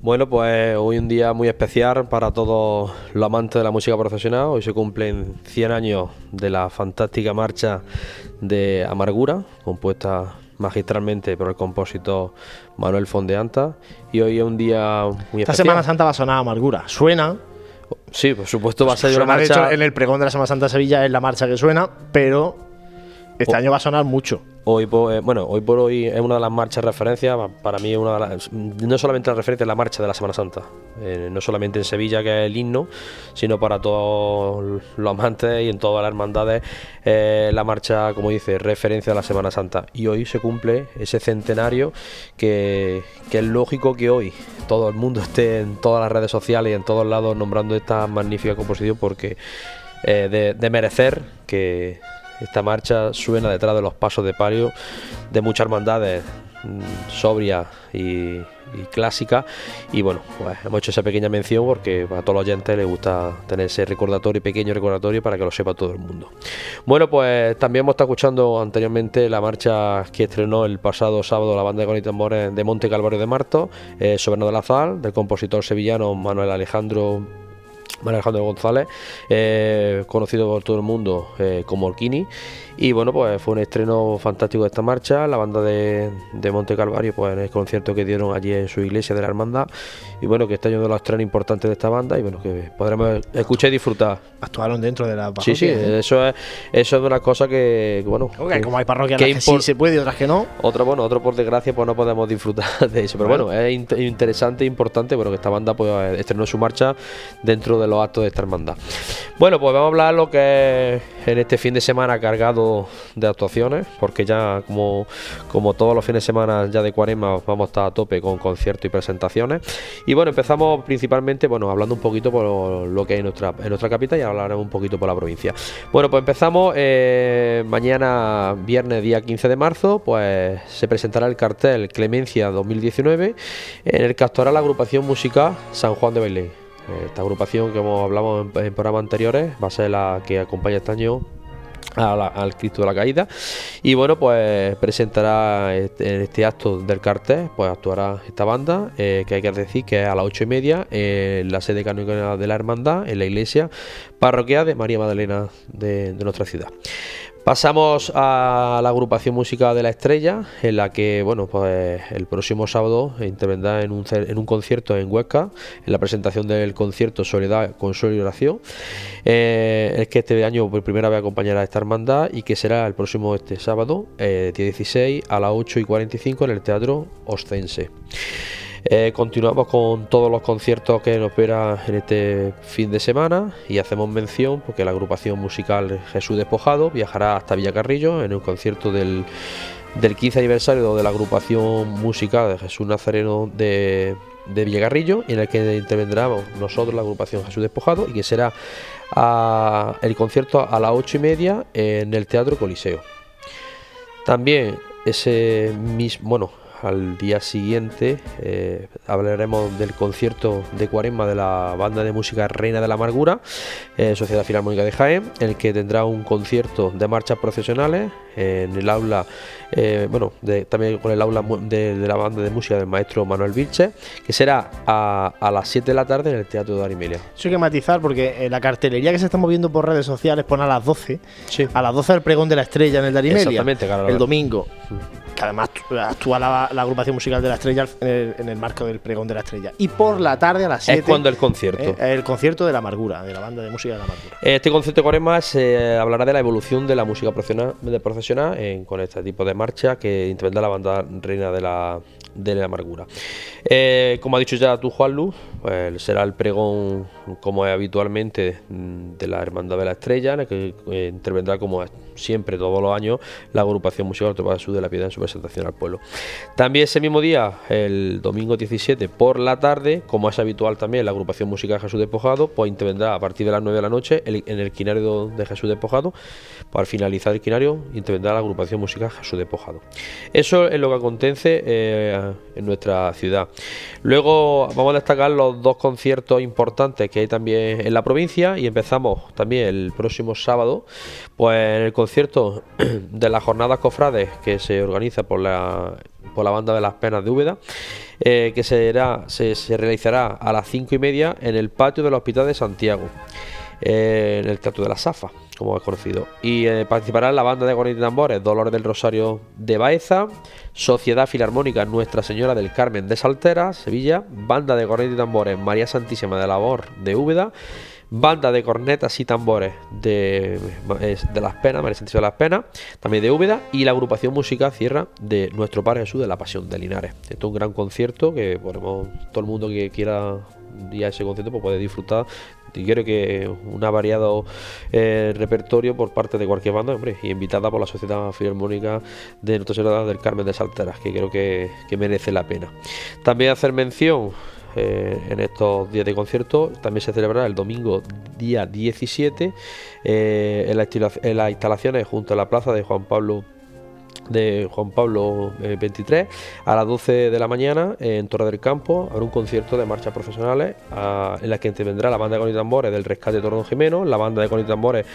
Bueno, pues hoy un día muy especial para todos los amantes de la música profesional. Hoy se cumplen 100 años de la fantástica marcha de Amargura, compuesta magistralmente por el compositor Manuel Fondeanta. Y hoy es un día muy especial. Esta Semana Santa va a sonar Amargura. Suena, Sí, por supuesto va a ser una marcha. en el pregón de la Semana Santa de Sevilla es la marcha que suena, pero este año va a sonar mucho. Hoy por, eh, bueno, hoy por hoy es una de las marchas de referencia, para mí una de las, no solamente la referencia, es la marcha de la Semana Santa, eh, no solamente en Sevilla que es el himno, sino para todos los amantes y en todas las hermandades, eh, la marcha, como dice, referencia a la Semana Santa. Y hoy se cumple ese centenario que, que es lógico que hoy todo el mundo esté en todas las redes sociales y en todos lados nombrando esta magnífica composición porque de merecer que esta marcha suena detrás de los pasos de palio de muchas hermandades mm, sobria y, clásica. Y bueno pues hemos hecho esa pequeña mención porque a todos los oyentes les gusta tener ese recordatorio pequeño recordatorio para que lo sepa todo el mundo. Bueno pues también hemos estado escuchando anteriormente la marcha que estrenó el pasado sábado la banda de y tambores de Monte Calvario de Marto eh, Soberano de la Zal del compositor sevillano Manuel Alejandro María Alejandro González, eh, conocido por todo el mundo eh, como Orquini. Y bueno, pues fue un estreno fantástico de esta marcha, la banda de, Monte Calvario, pues en el concierto que dieron allí en su iglesia de la hermandad. Y bueno, que está uno de los estrenos importantes de esta banda y bueno, que podremos escuchar y disfrutar. Actuaron dentro de la parroquia. Sí, sí, eso es, eso es una cosa que, bueno. como hay parroquias que, sí se puede y otras que no. Otro, bueno, otro por desgracia, pues no podemos disfrutar de eso. Pero bueno, es interesante e importante, bueno, que esta banda pues estrenó su marcha dentro de los actos de esta hermandad. Bueno, pues vamos a hablar lo que es en este fin de semana cargado de actuaciones, porque ya como, como todos los fines de semana ya de cuarema vamos a estar a tope con conciertos y presentaciones. Y bueno, empezamos principalmente, bueno, hablando un poquito por lo que hay en nuestra, en nuestra capital y hablaremos un poquito por la provincia. Bueno, pues empezamos eh, mañana, viernes, día 15 de marzo, pues se presentará el cartel Clemencia 2019 en el que actuará la agrupación musical San Juan de Bailén. Esta agrupación que hemos hablado en programas anteriores va a ser la que acompaña este año al Cristo de la Caída. Y bueno, pues presentará este, este acto del cartel, pues actuará esta banda, eh, que hay que decir que es a las ocho y media en la sede canónica de la Hermandad, en la iglesia parroquial de María Magdalena de nuestra ciudad. Pasamos a la agrupación música de la estrella, en la que, bueno, pues el próximo sábado intervendrá en un, concierto en Huesca, en la presentación del concierto Soledad, Consuelo y Oración. Eh, es que este año por primera vez acompañará a esta hermandad y que será el próximo este sábado, eh, 16 a las 8 y 45 en el Teatro Ostense. Eh, continuamos con todos los conciertos que nos espera en este fin de semana y hacemos mención porque la agrupación musical Jesús Despojado viajará hasta Villacarrillo en un concierto del, del 15 aniversario de la agrupación musical de Jesús Nazareno de, de Villacarrillo en el que intervendremos nosotros la agrupación Jesús Despojado y que será el concierto a las 8 y media en el Teatro Coliseo. También ese mismo, bueno, al día siguiente eh, hablaremos del concierto de Cuaresma de la banda de música Reina de la Amargura, eh, Sociedad Filarmónica de Jaén, en el que tendrá un concierto de marchas profesionales en el aula, eh, bueno, también con el aula de, la banda de música del maestro Manuel Vilche, que será a, las 7 de la tarde en el Teatro de Arimelia. Eso hay que matizar porque la cartelería que se está moviendo por redes sociales pone a las 12, a las 12 el pregón de la estrella en el Darimelia, Exactamente, el domingo. Que además actúa la, agrupación musical de la estrella en el, marco del pregón de la estrella. Y por la tarde a las 7. Es cuando el concierto. Eh, el concierto de la amargura, de la banda de música de la amargura. Este concierto de Cuaresma se hablará de la evolución de la música profesional, de con este tipo de marcha que intervendrá la banda reina de la, de la amargura. Eh, como ha dicho ya tú, Juan Luz, pues será el pregón, como es habitualmente, de la Hermandad de la Estrella, en el que eh, intervendrá, como siempre, todos los años, la agrupación musical Sur de la Piedad en su presentación al pueblo. También ese mismo día, el domingo 17 por la tarde, como es habitual también la agrupación musical Jesús Despojado, pues intervendrá a partir de las 9 de la noche en el quinario de Jesús Despojado. Para finalizar el quinario, intervendrá la agrupación musical Jesús Despojado. Eso es lo que acontece eh, en nuestra ciudad. Luego vamos a destacar los dos conciertos importantes que hay también en la provincia y empezamos también el próximo sábado, pues en el concierto de las jornadas cofrades que se organiza por la, por la banda de las penas de Úbeda, eh, que será, se, realizará a las cinco y media en el patio del Hospital de Santiago, eh, en el Teatro de la Safa, como es conocido. Y eh, participará la banda de cornetas y tambores Dolores del Rosario de Baeza, Sociedad Filarmónica Nuestra Señora del Carmen de Saltera, Sevilla, banda de cornetas y tambores María Santísima de Labor de Úbeda, banda de cornetas y tambores de, de Las Penas, María Santísima de Las Penas, también de Úbeda, y la agrupación musical cierra de Nuestro Padre Jesús de la Pasión de Linares. Esto es un gran concierto que podemos, todo el mundo que quiera ir a ese concierto pues puede disfrutar y creo que un variado eh, repertorio por parte de cualquier banda, hombre, y invitada por la Sociedad Filarmónica de Nuestra Señora del Carmen de Salteras, que creo que, que merece la pena. También hacer mención eh, en estos días de concierto. También se celebrará el domingo día 17 eh, en, en, las instalaciones junto a la plaza de Juan Pablo de Juan Pablo eh, a las 12 de la mañana en Torre del Campo habrá un concierto de marchas profesionales en la que intervendrá la banda de con y tambores del Rescate de Torno Jimeno, la banda de con y tambores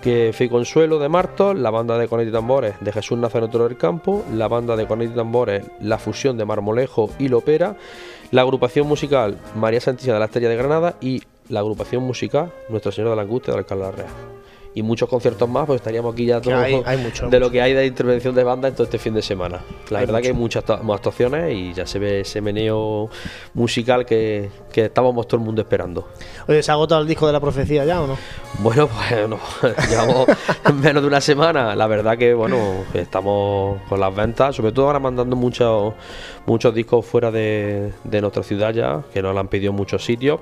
que Consuelo de Martos, la banda de con y tambores de Jesús Nazareno Torre del Campo, la banda de con y tambores La Fusión de Marmolejo y Lopera, la agrupación musical María Santísima de la Estrella de Granada y la agrupación musical Nuestra Señora de la Angustia de Alcalá Real y muchos conciertos más, pues estaríamos aquí ya todos de lo que hay de intervención de banda en todo este fin de semana. La verdad que hay muchas actuaciones y ya se ve ese meneo musical que, estábamos todo el mundo esperando. Oye, ¿se ha agotado el disco de la profecía ya o no? Bueno, pues no, llevamos menos de una semana. La verdad que, bueno, estamos con las ventas, sobre todo ahora mandando muchos muchos discos fuera de, de nuestra ciudad ya, que nos lo han pedido en muchos sitios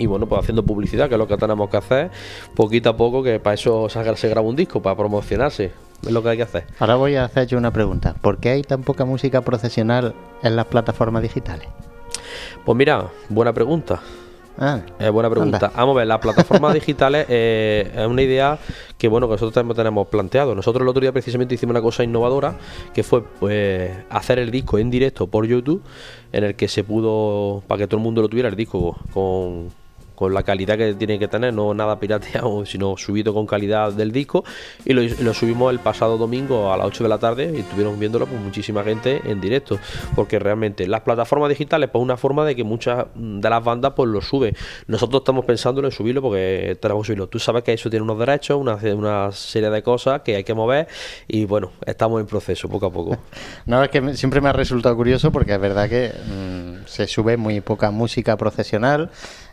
y bueno, pues haciendo publicidad, que es lo que tenemos que hacer poquito a poco, que para eso se graba un disco, para promocionarse. Es lo que hay que hacer. Ahora voy a hacer yo una pregunta. ¿Por qué hay tan poca música profesional en las plataformas digitales? Pues mira, buena pregunta. Ah, buena pregunta. Vamos a ver, las plataformas digitales eh, es una idea que bueno que nosotros también tenemos planteado. Nosotros el otro día precisamente hicimos una cosa innovadora que fue pues hacer el disco en directo por YouTube, en el que se pudo, para que todo el mundo lo tuviera el disco con con la calidad que tiene que tener, no nada pirateado, sino subido con calidad del disco. Y lo, subimos el pasado domingo a las 8 de la tarde y estuvieron viéndolo pues muchísima gente en directo. Porque realmente las plataformas digitales, pues una forma de que muchas de las bandas pues lo suben. Nosotros estamos pensando en subirlo porque tenemos que subirlo. Tú sabes que eso tiene unos derechos, una, una serie de cosas que hay que mover y bueno, estamos en proceso poco a poco. no, es que siempre me ha resultado curioso porque es verdad que mm, se sube muy poca música profesional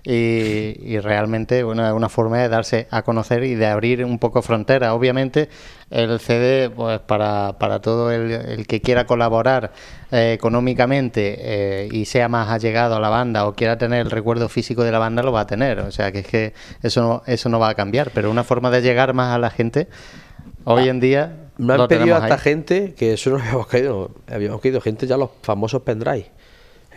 y, realmente bueno, es una forma de darse a conocer y de abrir un poco fronteras. Obviamente el CD, pues para, para todo el, que quiera colaborar eh, económicamente eh, y sea más allegado a la banda o quiera tener el recuerdo físico de la banda, lo va a tener. O sea que es que eso no, eso no va a cambiar, pero una forma de llegar más a la gente hoy en día... Me han pedido a esta gente que eso no habíamos caído, habíamos caído gente ya los famosos pendrive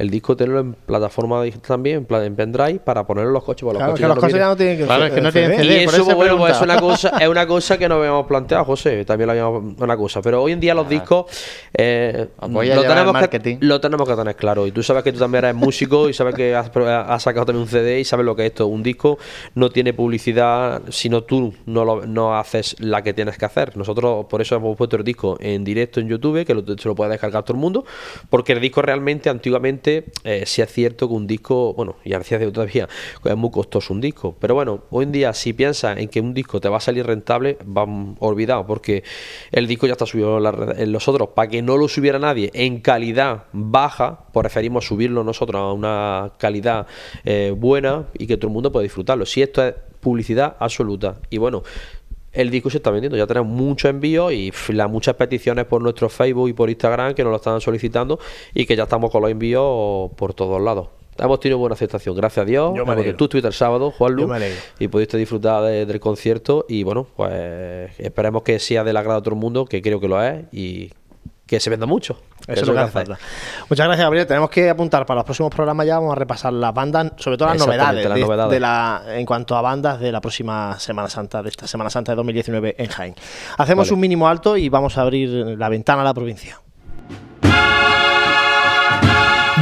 el disco tenerlo en plataforma también, en pendrive, para ponerlo en los coches. Porque los coches, los coches ya no tienen que Claro, es que no tienen CD. Y eso, bueno, pues es una cosa, es una cosa que no habíamos planteado, José. También lo habíamos una cosa. Pero hoy en día los discos eh, lo, tenemos que, lo tenemos que tener claro. Y tú sabes que tú también eres músico y sabes que has, sacado también un CD y sabes lo que es esto. Un disco no tiene publicidad si no tú no, lo, no haces la que tienes que hacer. Nosotros por eso hemos puesto el disco en directo en YouTube, que se lo puede descargar todo el mundo, porque el disco realmente antiguamente eh, si es cierto que un disco, bueno, y a veces todavía es muy costoso un disco, pero bueno, hoy en día si piensas en que un disco te va a salir rentable, va olvidado, porque el disco ya está subido en, los otros, para que no lo subiera nadie en calidad baja, pues preferimos subirlo nosotros a una calidad eh, buena y que todo el mundo pueda disfrutarlo. Si esto es publicidad absoluta. Y bueno, el disco se está vendiendo. Ya tenemos muchos envíos y las muchas peticiones por nuestro Facebook y por Instagram que nos lo están solicitando y que ya estamos con los envíos por todos lados. Hemos tenido buena aceptación, gracias a Dios. Porque tú estuviste el sábado, Juan Lu, y pudiste disfrutar del concierto. Y bueno, pues esperemos que sea del agrado a todo el mundo, que creo que lo es, y que se venda mucho. Eso, es lo que hace falta. Muchas gracias, Gabriel. Tenemos que apuntar para los próximos programas ya. Vamos a repasar las bandas, sobre todo las novedades, de, la, en cuanto a bandas de la próxima Semana Santa, de esta Semana Santa de 2019 en Jaén. Hacemos un mínimo alto y vamos a abrir la ventana a la provincia.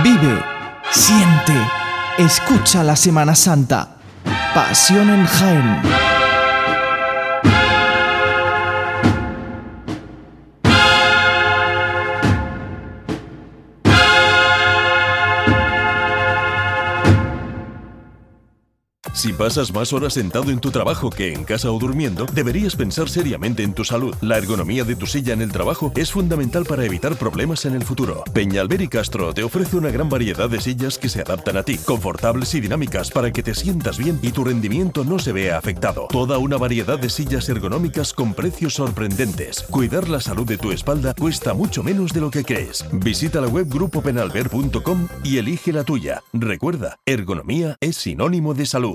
Vive, siente, escucha la Semana Santa. Pasión en Jaén. Si pasas más horas sentado en tu trabajo que en casa o durmiendo, deberías pensar seriamente en tu salud. La ergonomía de tu silla en el trabajo es fundamental para evitar problemas en el futuro. Peñalver y Castro te ofrece una gran variedad de sillas que se adaptan a ti, confortables y dinámicas para que te sientas bien y tu rendimiento no se vea afectado. Toda una variedad de sillas ergonómicas con precios sorprendentes. Cuidar la salud de tu espalda cuesta mucho menos de lo que crees. Visita la web grupopenalver.com y elige la tuya. Recuerda, ergonomía es sinónimo de salud.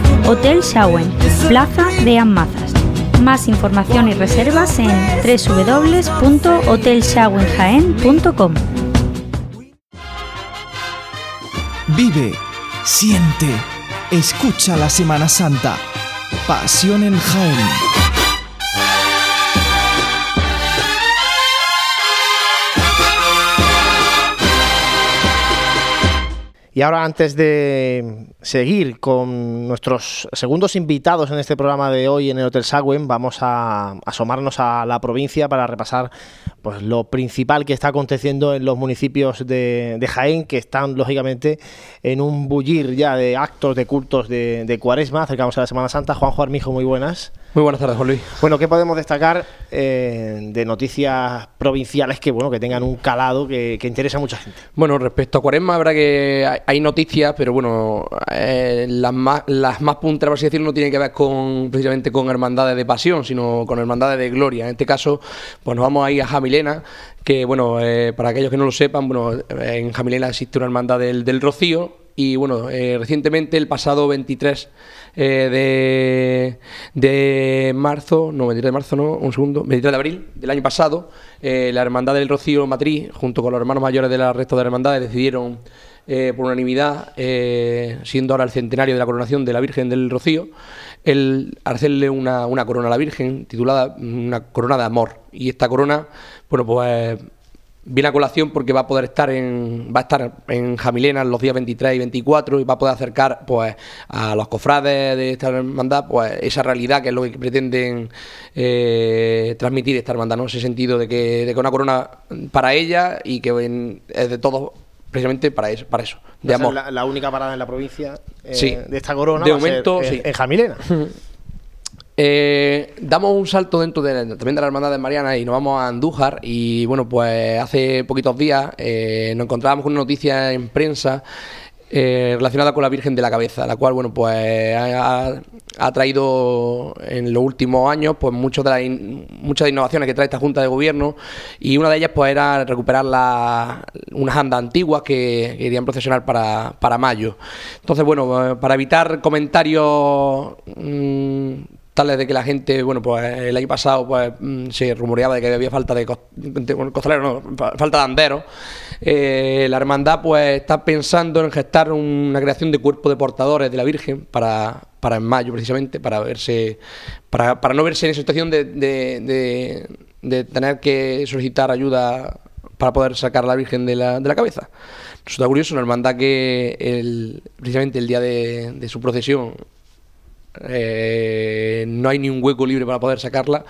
Hotel Shawen, Plaza de Amazas. Más información y reservas en www.hotelshawenjaen.com. Vive, siente, escucha la Semana Santa. Pasión en Jaén. Y ahora antes de seguir con nuestros segundos invitados en este programa de hoy en el Hotel Sagüen, vamos a asomarnos a la provincia para repasar pues, lo principal que está aconteciendo en los municipios de, Jaén, que están lógicamente en un bullir ya de actos, de cultos de, de Cuaresma. Acercamos a la Semana Santa. Juanjo Armijo, muy buenas. Muy buenas tardes, Juan Luis. Bueno, ¿qué podemos destacar eh, de noticias provinciales que bueno que tengan un calado que, interesa a mucha gente? Bueno, respecto a Cuaresma, habrá que hay, noticias, pero bueno, eh, las más las más punteras, por así decirlo, no tienen que ver con precisamente con hermandades de pasión, sino con hermandades de gloria. En este caso, pues nos vamos a ir a Jamilena, que bueno, eh, para aquellos que no lo sepan, bueno, en Jamilena existe una hermandad del, del Rocío y bueno, recientemente el pasado 23 eh, de, marzo, no, 23 de marzo, no, un segundo, 23 de abril del año pasado, eh, la Hermandad del Rocío Matriz, junto con los hermanos mayores de la resto de hermandades, decidieron eh, por unanimidad, siendo ahora el centenario de la coronación de la Virgen del Rocío, el hacerle una, una corona a la Virgen titulada una corona de amor. Y esta corona, bueno, pues viene a colación porque va a poder estar en va a estar en Jamilena los días 23 y 24 y va a poder acercar pues a los cofrades de esta hermandad pues esa realidad que es lo que pretenden eh, transmitir esta hermandad no ese sentido de que, de que una corona para ella y que es de todos precisamente para eso para eso de amor. La, única parada en la provincia eh, de esta corona de momento sí. en Jamilena Eh, damos un salto dentro de, también de la Hermandad de Mariana y nos vamos a Andújar y bueno, pues hace poquitos días eh, nos encontrábamos con una noticia en prensa eh, relacionada con la Virgen de la Cabeza, la cual, bueno, pues ha, traído en los últimos años pues muchas de las muchas innovaciones que trae esta Junta de Gobierno y una de ellas pues era recuperar unas andas antiguas que, querían procesionar para, para mayo. Entonces, bueno, para evitar comentarios... Mm, tales de que la gente, bueno, pues el año pasado pues mm, se rumoreaba de que había falta de, costaleros, no, falta de anderos. Eh, la hermandad pues está pensando en gestar una creación de cuerpo de portadores de la Virgen para, para en mayo precisamente, para verse, para, para no verse en esa situación de, de, de, tener que solicitar ayuda para poder sacar a la Virgen de la, de la cabeza. Resulta curioso, una hermandad que el, precisamente el día de su procesión eh, no hay ni un hueco libre para poder sacarla,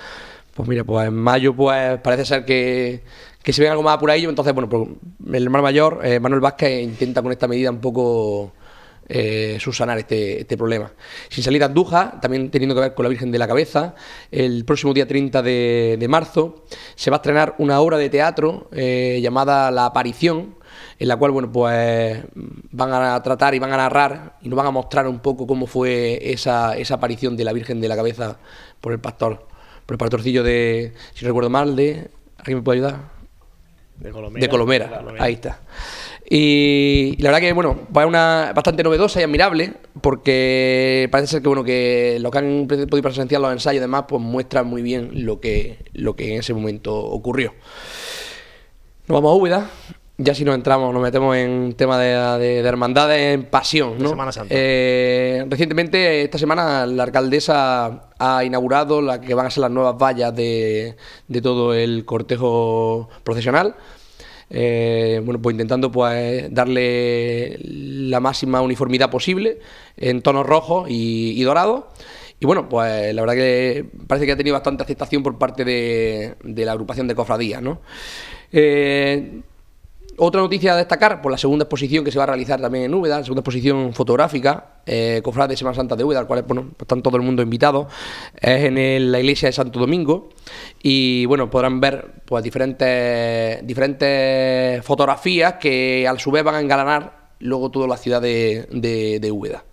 pues mira, pues en mayo pues parece ser que, se ve algo más apuradillo, entonces bueno, pues el hermano mayor, eh, Manuel Vázquez, intenta con esta medida un poco eh, subsanar este, este, problema. Sin salir a también teniendo que ver con la Virgen de la Cabeza, el próximo día 30 de, marzo se va a estrenar una obra de teatro eh, llamada La Aparición, en la cual bueno pues van a tratar y van a narrar y nos van a mostrar un poco cómo fue esa, esa aparición de la Virgen de la Cabeza por el pastor, por el pastorcillo de, si no recuerdo mal, de ¿alguien me puede ayudar? De Colomera. Ahí está. Y, la verdad que, bueno, va una bastante novedosa y admirable, porque parece ser que, bueno, que lo que han podido presenciar los ensayos y demás, pues muestra muy bien lo que, lo que en ese momento ocurrió. Nos vamos a Úbeda, ya si nos entramos, nos metemos en tema de, de, hermandades en pasión, ¿no? Semana Santa. Eh, recientemente, esta semana, la alcaldesa ha inaugurado la que van a ser las nuevas vallas de, de todo el cortejo procesional. Eh, bueno, pues intentando pues darle la máxima uniformidad posible en tonos rojos y, dorados. Y bueno, pues la verdad que parece que ha tenido bastante aceptación por parte de, de la agrupación de cofradías, ¿no? Eh, otra noticia a destacar, por pues la segunda exposición que se va a realizar también en Úbeda, la segunda exposición fotográfica, eh, de Semana Santa de Úbeda, al cual bueno, están todo el mundo invitado, es en la iglesia de Santo Domingo y bueno, podrán ver pues diferentes, diferentes fotografías que a su vez van a engalanar luego toda la ciudad de, de, de Úbeda.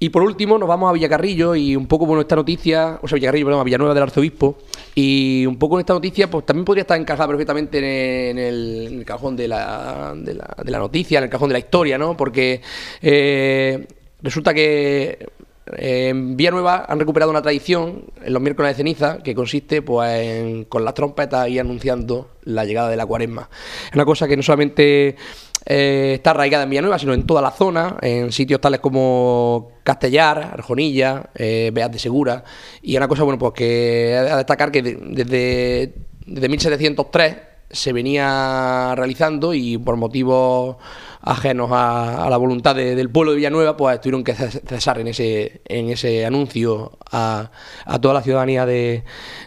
Y por último nos vamos a Villacarrillo y un poco bueno esta noticia, o sea, Villacarrillo, perdón, a Villanueva del Arzobispo, y un poco en esta noticia pues también podría estar encajada perfectamente en el, cajón de la, de, la, de la, noticia, en el cajón de la historia, ¿no? Porque eh, resulta que eh, en Villanueva han recuperado una tradición en los miércoles de ceniza que consiste pues en, con las trompetas y anunciando la llegada de la cuaresma. Es una cosa que no solamente eh, está arraigada en Villanueva, sino en toda la zona, en sitios tales como Castellar, Arjonilla, eh, de Segura. Y una cosa, bueno, pues que a destacar que desde, desde 1703 se venía realizando y por motivos ajenos a, la voluntad del pueblo de Villanueva, pues tuvieron que cesar en ese, en ese anuncio a, a toda la ciudadanía de,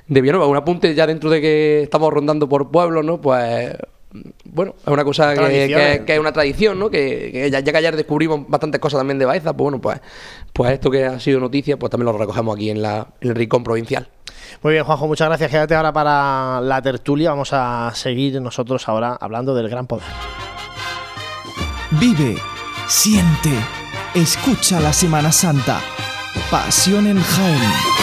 de Villanueva. Un apunte ya dentro de que estamos rondando por pueblos, ¿no? Pues bueno, es una cosa que, es una tradición, ¿no? Que, ya, que ayer descubrimos bastantes cosas también de Baeza, pues bueno, pues, pues esto que ha sido noticia, pues también lo recogemos aquí en, la, en el Rincón Provincial. Muy bien, Juanjo, muchas gracias. Quédate ahora para la tertulia. Vamos a seguir nosotros ahora hablando del gran poder. Vive, siente, escucha la Semana Santa. Pasión en Jaén.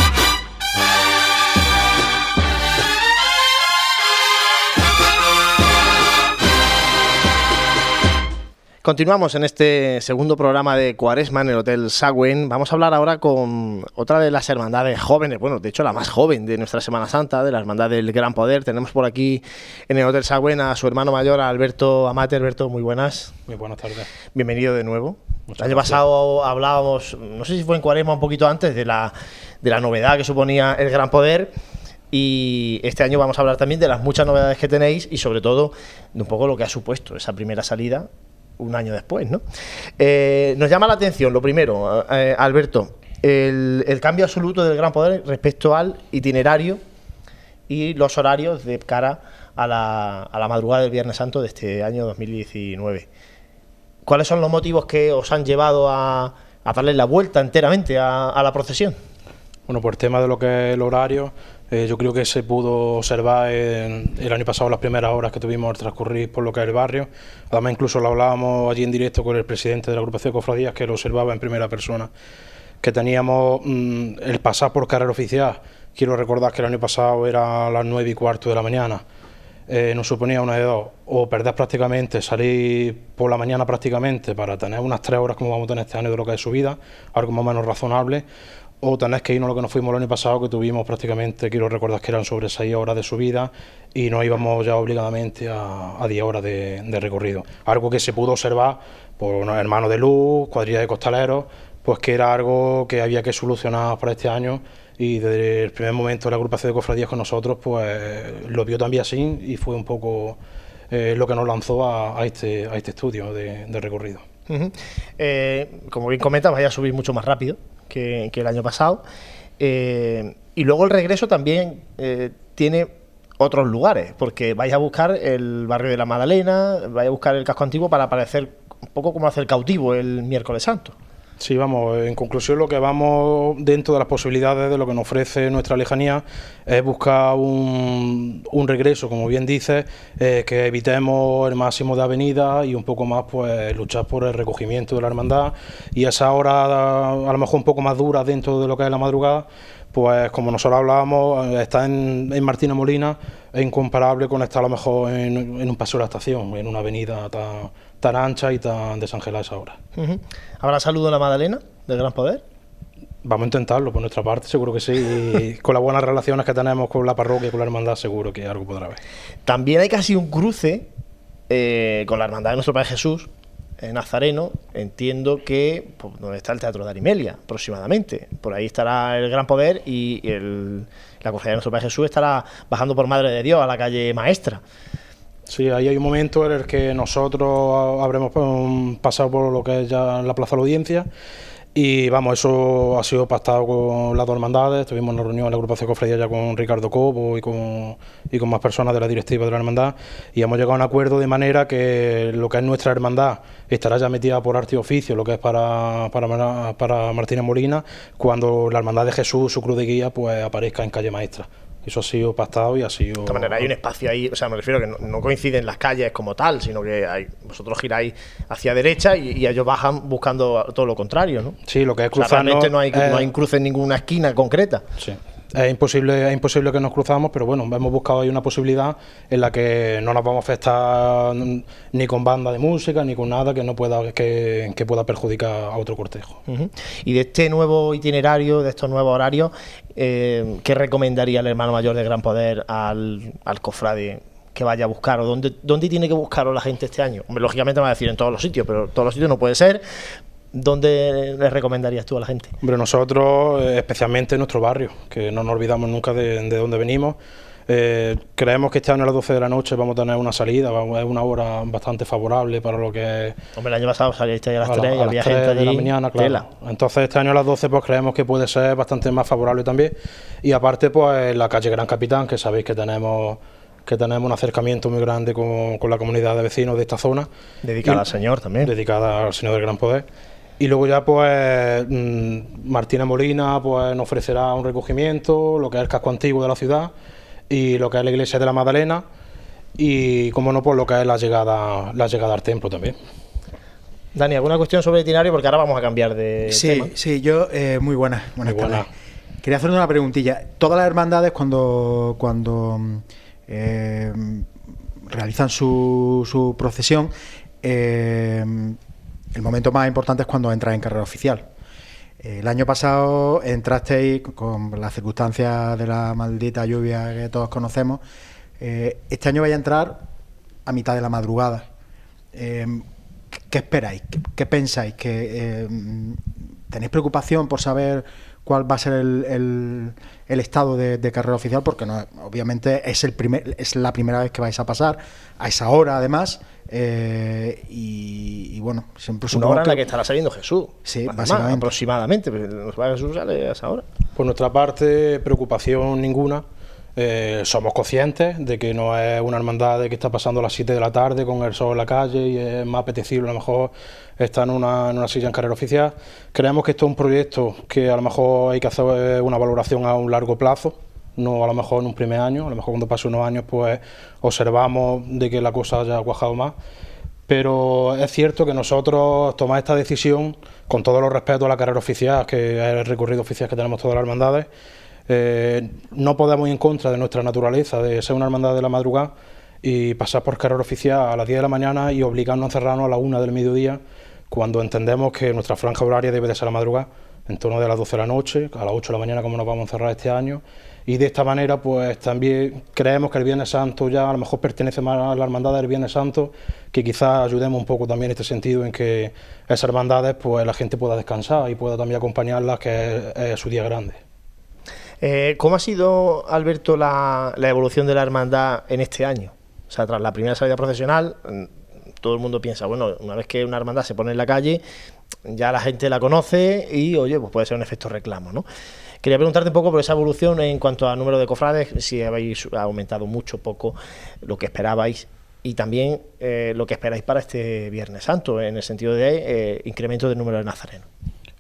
Continuamos en este segundo programa de Cuaresma en el Hotel Sagüen. Vamos a hablar ahora con otra de las hermandades jóvenes, bueno, de hecho la más joven de nuestra Semana Santa, de la Hermandad del Gran Poder. Tenemos por aquí en el Hotel Sagüen a su hermano mayor, Alberto Amate. Alberto, muy buenas. Muy buenas tardes. Bienvenido de nuevo. el año pasado hablábamos, no sé si fue en Cuaresma un poquito antes, de la, de la novedad que suponía el Gran Poder. Y este año vamos a hablar también de las muchas novedades que tenéis y sobre todo de un poco lo que ha supuesto esa primera salida un año después, ¿no? Eh, nos llama la atención, lo primero, eh, Alberto, el, cambio absoluto del Gran Poder respecto al itinerario y los horarios de cara a la, a la madrugada del Viernes Santo de este año 2019. ¿Cuáles son los motivos que os han llevado a, a darle la vuelta enteramente a, a la procesión? Bueno, por tema de lo que es el horario, eh, yo creo que se pudo observar el año pasado las primeras horas que tuvimos al transcurrir por lo que es el barrio. Además, incluso lo hablábamos allí en directo con el presidente de la agrupación de cofradías que lo observaba en primera persona. Que teníamos mm, el pasar por carrera oficial. Quiero recordar que el año pasado era las nueve y cuarto de la mañana. Eh, nos suponía una de dos, o perder prácticamente, salir por la mañana prácticamente para tener unas tres horas como vamos a tener este año de lo que es subida, algo más o menos razonable, o tenés que irnos lo que nos fuimos el año pasado, que tuvimos prácticamente, quiero recordar que eran sobre 6 horas de subida y nos íbamos ya obligadamente a, a 10 horas de, recorrido. Algo que se pudo observar por unos hermanos de luz, cuadrilla de costaleros, pues que era algo que había que solucionar para este año y desde el primer momento la agrupación de cofradías con nosotros, pues lo vio también así y fue un poco eh, lo que nos lanzó a, este, este estudio de, recorrido. Eh, como bien comentas, vaya a subir mucho más rápido que, el año pasado. Eh, y luego el regreso también eh, tiene otros lugares, porque vais a buscar el barrio de la Magdalena, vais a buscar el casco antiguo para aparecer un poco como hace el cautivo el miércoles santo. Sí, vamos, en conclusión lo que vamos dentro de las posibilidades de lo que nos ofrece nuestra lejanía es buscar un, regreso, como bien dice, eh, que evitemos el máximo de avenidas y un poco más pues luchar por el recogimiento de la hermandad. Y esa hora a lo mejor un poco más dura dentro de lo que es la madrugada, pues como nosotros hablábamos, está en, Martina Molina es incomparable con estar a lo mejor en, un paseo de la estación, en una avenida tan, tan ancha y tan desangelada esa hora. ¿Habrá saludo a la Madalena del Gran Poder? Vamos a intentarlo por nuestra parte, seguro que sí. Y con las buenas relaciones que tenemos con la parroquia y con la hermandad, seguro que algo podrá haber. También hay casi un cruce eh, con la hermandad de nuestro Padre Jesús, en Nazareno, entiendo que pues, donde está el Teatro de Arimelia, aproximadamente. Por ahí estará el Gran Poder y la Cofradía de Nuestro Padre Jesús estará bajando por Madre de Dios a la calle Maestra. Sí, ahí hay un momento en el que nosotros habremos pues, pasado por lo que es ya la Plaza de la Audiencia y vamos, eso ha sido pactado con las dos hermandades. Tuvimos una reunión en la agrupación Cofradía ya con Ricardo Cobo y con, y con más personas de la directiva de la hermandad. Y hemos llegado a un acuerdo de manera que lo que es nuestra hermandad estará ya metida por arte y oficio, lo que es para, para, para Martínez Molina, cuando la hermandad de Jesús, su cruz de guía, pues aparezca en calle maestra. Eso ha sido pactado y ha sido. De esta manera hay un espacio ahí, o sea, me refiero que no, coinciden las calles como tal, sino que hay, vosotros giráis hacia derecha y, ellos bajan buscando todo lo contrario, ¿no? Sí, lo que es cruzar. realmente no hay, no hay cruce en ninguna esquina concreta. Sí. Es imposible, es imposible que nos cruzamos, pero bueno, hemos buscado ahí una posibilidad en la que no nos vamos a afectar ni con banda de música ni con nada que no pueda que, pueda perjudicar a otro cortejo. Y de este nuevo itinerario, de estos nuevos horarios, eh, ¿qué recomendaría el hermano mayor de Gran Poder al, al cofrade que vaya a buscar o dónde, dónde tiene que buscarlo la gente este año? lógicamente me va a decir en todos los sitios, pero todos los sitios no puede ser, ¿Dónde le recomendarías tú a la gente? Hombre, nosotros, eh, especialmente en nuestro barrio, que no nos olvidamos nunca de, dónde venimos. Eh, creemos que este año a las 12 de la noche vamos a tener una salida, es una hora bastante favorable para lo que Hombre, el año pasado saliste a las 3 y había gente allí. de la mañana, claro. Entonces este año a las 12 pues creemos que puede ser bastante más favorable también. Y aparte pues la calle Gran Capitán, que sabéis que tenemos que tenemos un acercamiento muy grande con, con la comunidad de vecinos de esta zona. Dedicada al Señor también. Dedicada al Señor del Gran Poder. Y luego ya pues mm, Martina Molina pues nos ofrecerá un recogimiento, lo que es el casco antiguo de la ciudad y lo que es la iglesia de la Magdalena y como no pues lo que es la llegada la llegada al templo también. Dani, ¿alguna cuestión sobre el itinerario? Porque ahora vamos a cambiar de sí, tema. Sí, yo, eh, muy buena. Buenas buena. Quería hacer una preguntilla. Todas las hermandades cuando, cuando eh, realizan su, su procesión, eh, el momento más importante es cuando entras en carrera oficial. El año pasado entrasteis con las circunstancias de la maldita lluvia que todos conocemos. Eh, este año vais a entrar a mitad de la madrugada. Em, ¿Qué esperáis? ¿Qué, pensáis? ¿Que, em, ¿Tenéis preocupación por saber cuál va a ser el, estado de, carrera oficial? Porque no, obviamente es, el primer, es la primera vez que vais a pasar, a esa hora además. Eh, y, bueno, siempre Una hora en la que estará saliendo Jesús. Sí, básicamente. aproximadamente. Jesús sale a esa hora. Por nuestra parte, preocupación ninguna. Eh, somos conscientes de que no es una hermandad de que está pasando a las 7 de la tarde con el sol en la calle y es más apetecible a lo mejor estar en una, en una silla en carrera oficial. Creemos que esto es un proyecto que a lo mejor hay que hacer una valoración a un largo plazo no a lo mejor en un primer año, a lo mejor cuando pase unos años pues observamos de que la cosa haya cuajado más. Pero es cierto que nosotros tomamos esta decisión con todos los respetos a la carrera oficial, que es el recorrido oficial que tenemos todas las hermandades. Eh, no podemos ir en contra de nuestra naturaleza, de ser una hermandad de la madrugada y pasar por carrera oficial a las 10 de la mañana y obligarnos a encerrarnos a la 1 del mediodía, cuando entendemos que nuestra franja horaria debe de ser la madrugada, en torno de las 12 de la noche, a las 8 de la mañana como nos vamos a encerrar este año, y de esta manera pues también creemos que el Viernes Santo ya a lo mejor pertenece más a la hermandad del Viernes Santo, que quizás ayudemos un poco también en este sentido en que esas hermandades pues la gente pueda descansar y pueda también acompañarlas que es, su día grande. Eh, ¿Cómo ha sido, Alberto, la, evolución de la hermandad en este año? O sea, tras la primera salida profesional, mm, todo el mundo piensa, bueno, una vez que una hermandad se pone en la calle, ya la gente la conoce y, oye, pues puede ser un efecto reclamo, ¿no? Quería preguntarte un poco por esa evolución en cuanto a número de cofrades, si habéis aumentado mucho, poco, lo que esperabais. y también eh, lo que esperáis para este Viernes Santo, en el sentido de eh, incremento del número de nazarenos.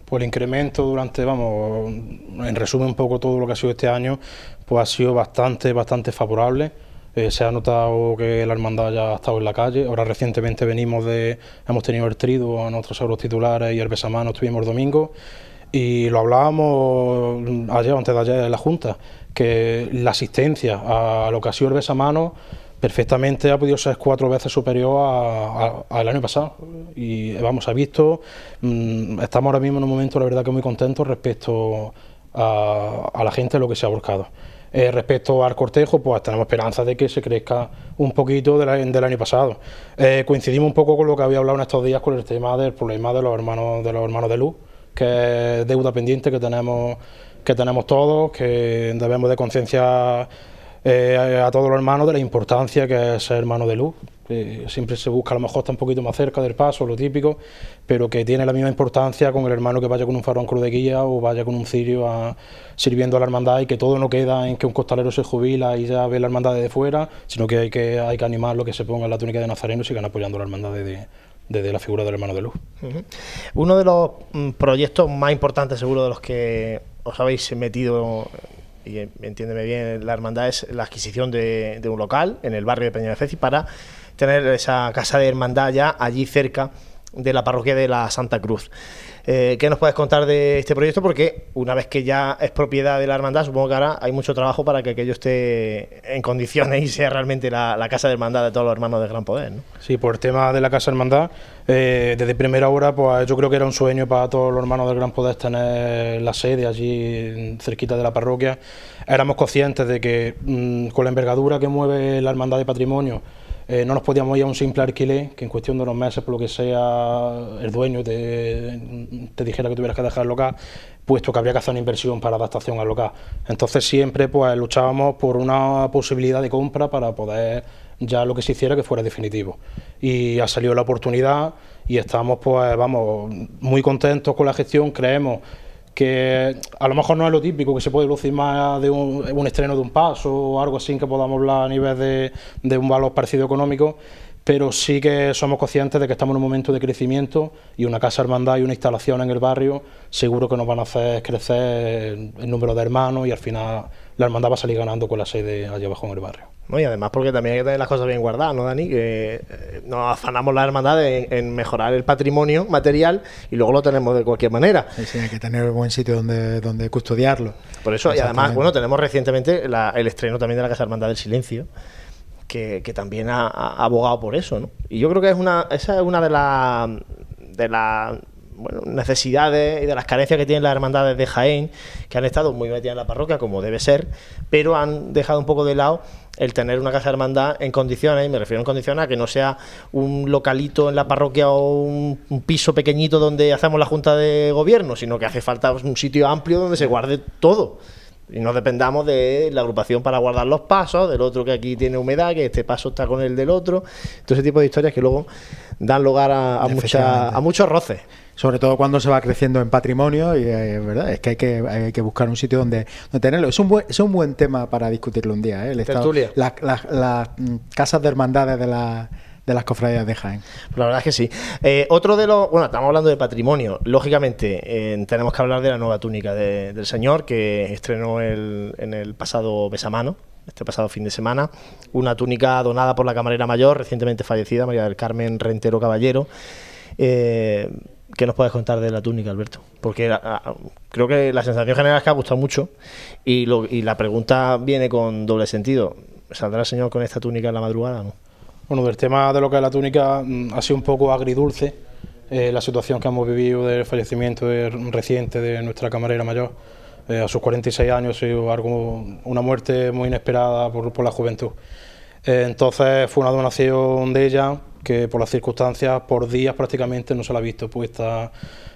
Pues el incremento durante, vamos, en resumen un poco todo lo que ha sido este año, pues ha sido bastante, bastante favorable. Eh, se ha notado que la hermandad ya ha estado en la calle. Ahora recientemente venimos de, hemos tenido el trido a nuestros euros titulares y el besamano estuvimos domingo. Y lo hablábamos ayer, antes de ayer en la Junta, que la asistencia a lo que ha sido el besamano perfectamente ha podido ser cuatro veces superior al año pasado. Y vamos, ha visto, mm, estamos ahora mismo en un momento, la verdad, que muy contentos respecto a, la gente, lo que se ha buscado. Eh, respecto al cortejo, pues tenemos esperanza de que se crezca un poquito del año pasado. Eh, coincidimos un poco con lo que había hablado en estos días con el tema del problema de los hermanos de los hermanos de luz, que es deuda pendiente que tenemos que tenemos todos, que debemos de conciencia eh, a todos los hermanos de la importancia que es ser hermano de luz. siempre se busca, a lo mejor está un poquito más cerca del paso, lo típico, pero que tiene la misma importancia con el hermano que vaya con un farón cruz de guía o vaya con un cirio sirviendo a la hermandad y que todo no queda en que un costalero se jubila y ya ve la hermandad desde fuera, sino que hay que, hay que animarlo que se ponga la túnica de Nazareno y sigan apoyando la hermandad desde, la figura del hermano de luz. Uno de los mm, proyectos más importantes seguro de los que os habéis metido y entiéndeme bien, la hermandad es la adquisición de, un local en el barrio de Peña de Feci para tener esa casa de hermandad ya allí cerca de la parroquia de la Santa Cruz. Eh, ¿Qué nos puedes contar de este proyecto? Porque una vez que ya es propiedad de la hermandad, supongo que ahora hay mucho trabajo para que aquello esté en condiciones y sea realmente la, casa de hermandad de todos los hermanos de Gran Poder. ¿no? Sí, por el tema de la casa de hermandad, eh, desde primera hora, pues yo creo que era un sueño para todos los hermanos del Gran Poder tener la sede allí cerquita de la parroquia. Éramos conscientes de que mm, con la envergadura que mueve la hermandad de patrimonio, eh, no nos podíamos ir a un simple alquiler, que en cuestión de unos meses, por lo que sea, el dueño te, dijera que tuvieras que dejar el local, puesto que habría que hacer una inversión para adaptación al local. Entonces siempre pues luchábamos por una posibilidad de compra para poder ya lo que se hiciera que fuera definitivo. Y ha salido la oportunidad y estamos pues vamos muy contentos con la gestión, creemos que a lo mejor no es lo típico, que se puede lucir más de un, estreno de un paso o algo así que podamos hablar a nivel de, de un valor parecido económico, pero sí que somos conscientes de que estamos en un momento de crecimiento y una casa hermandad y una instalación en el barrio seguro que nos van a hacer crecer el número de hermanos y al final la hermandad va a salir ganando con la sede allá abajo en el barrio. Y además porque también hay que tener las cosas bien guardadas, ¿no, Dani? Que eh, nos afanamos la hermandad en, mejorar el patrimonio material y luego lo tenemos de cualquier manera. Sí, hay que tener un buen sitio donde, donde custodiarlo. Por eso, y además, bueno, tenemos recientemente el estreno también de la Casa Hermandad del Silencio, que, también ha, abogado por eso, ¿no? Y yo creo que es una, esa es una de las de las bueno, necesidades y de las carencias que tienen las hermandades de Jaén, que han estado muy metidas en la parroquia, como debe ser, pero han dejado un poco de lado el tener una casa de hermandad en condiciones, y me refiero en condiciones a que no sea un localito en la parroquia o un, piso pequeñito donde hacemos la junta de gobierno, sino que hace falta un sitio amplio donde se guarde todo. Y no dependamos de la agrupación para guardar los pasos, del otro que aquí tiene humedad, que este paso está con el del otro. Todo ese tipo de historias que luego dan lugar a, a, a muchos roces sobre todo cuando se va creciendo en patrimonio y eh, verdad es que hay, que hay que buscar un sitio donde, tenerlo es un buen es un buen tema para discutirlo un día ¿eh? el estado, las mm, casas de hermandades de la de las cofradías de Jaén. Pues la verdad es que sí. Eh, otro de los. Bueno, estamos hablando de patrimonio. Lógicamente, tenemos que hablar de la nueva túnica del Señor que estrenó el, en el pasado besamano, este pasado fin de semana. Una túnica donada por la camarera mayor, recientemente fallecida, María del Carmen Rentero Caballero. Eh, ¿Qué nos puedes contar de la túnica, Alberto? Porque creo que la sensación general es que ha gustado mucho y, la pregunta viene con doble sentido. ¿Saldrá el señor con esta túnica en la madrugada? No? Bueno, del tema de lo que es la túnica mm, ha sido un poco agridulce eh, la situación que hemos vivido del fallecimiento reciente de nuestra camarera mayor. Eh, a sus 46 años ha sido algo, una muerte muy inesperada por, la juventud. Eh, entonces fue una donación de ella que por las circunstancias, por días prácticamente no se la ha visto puesta,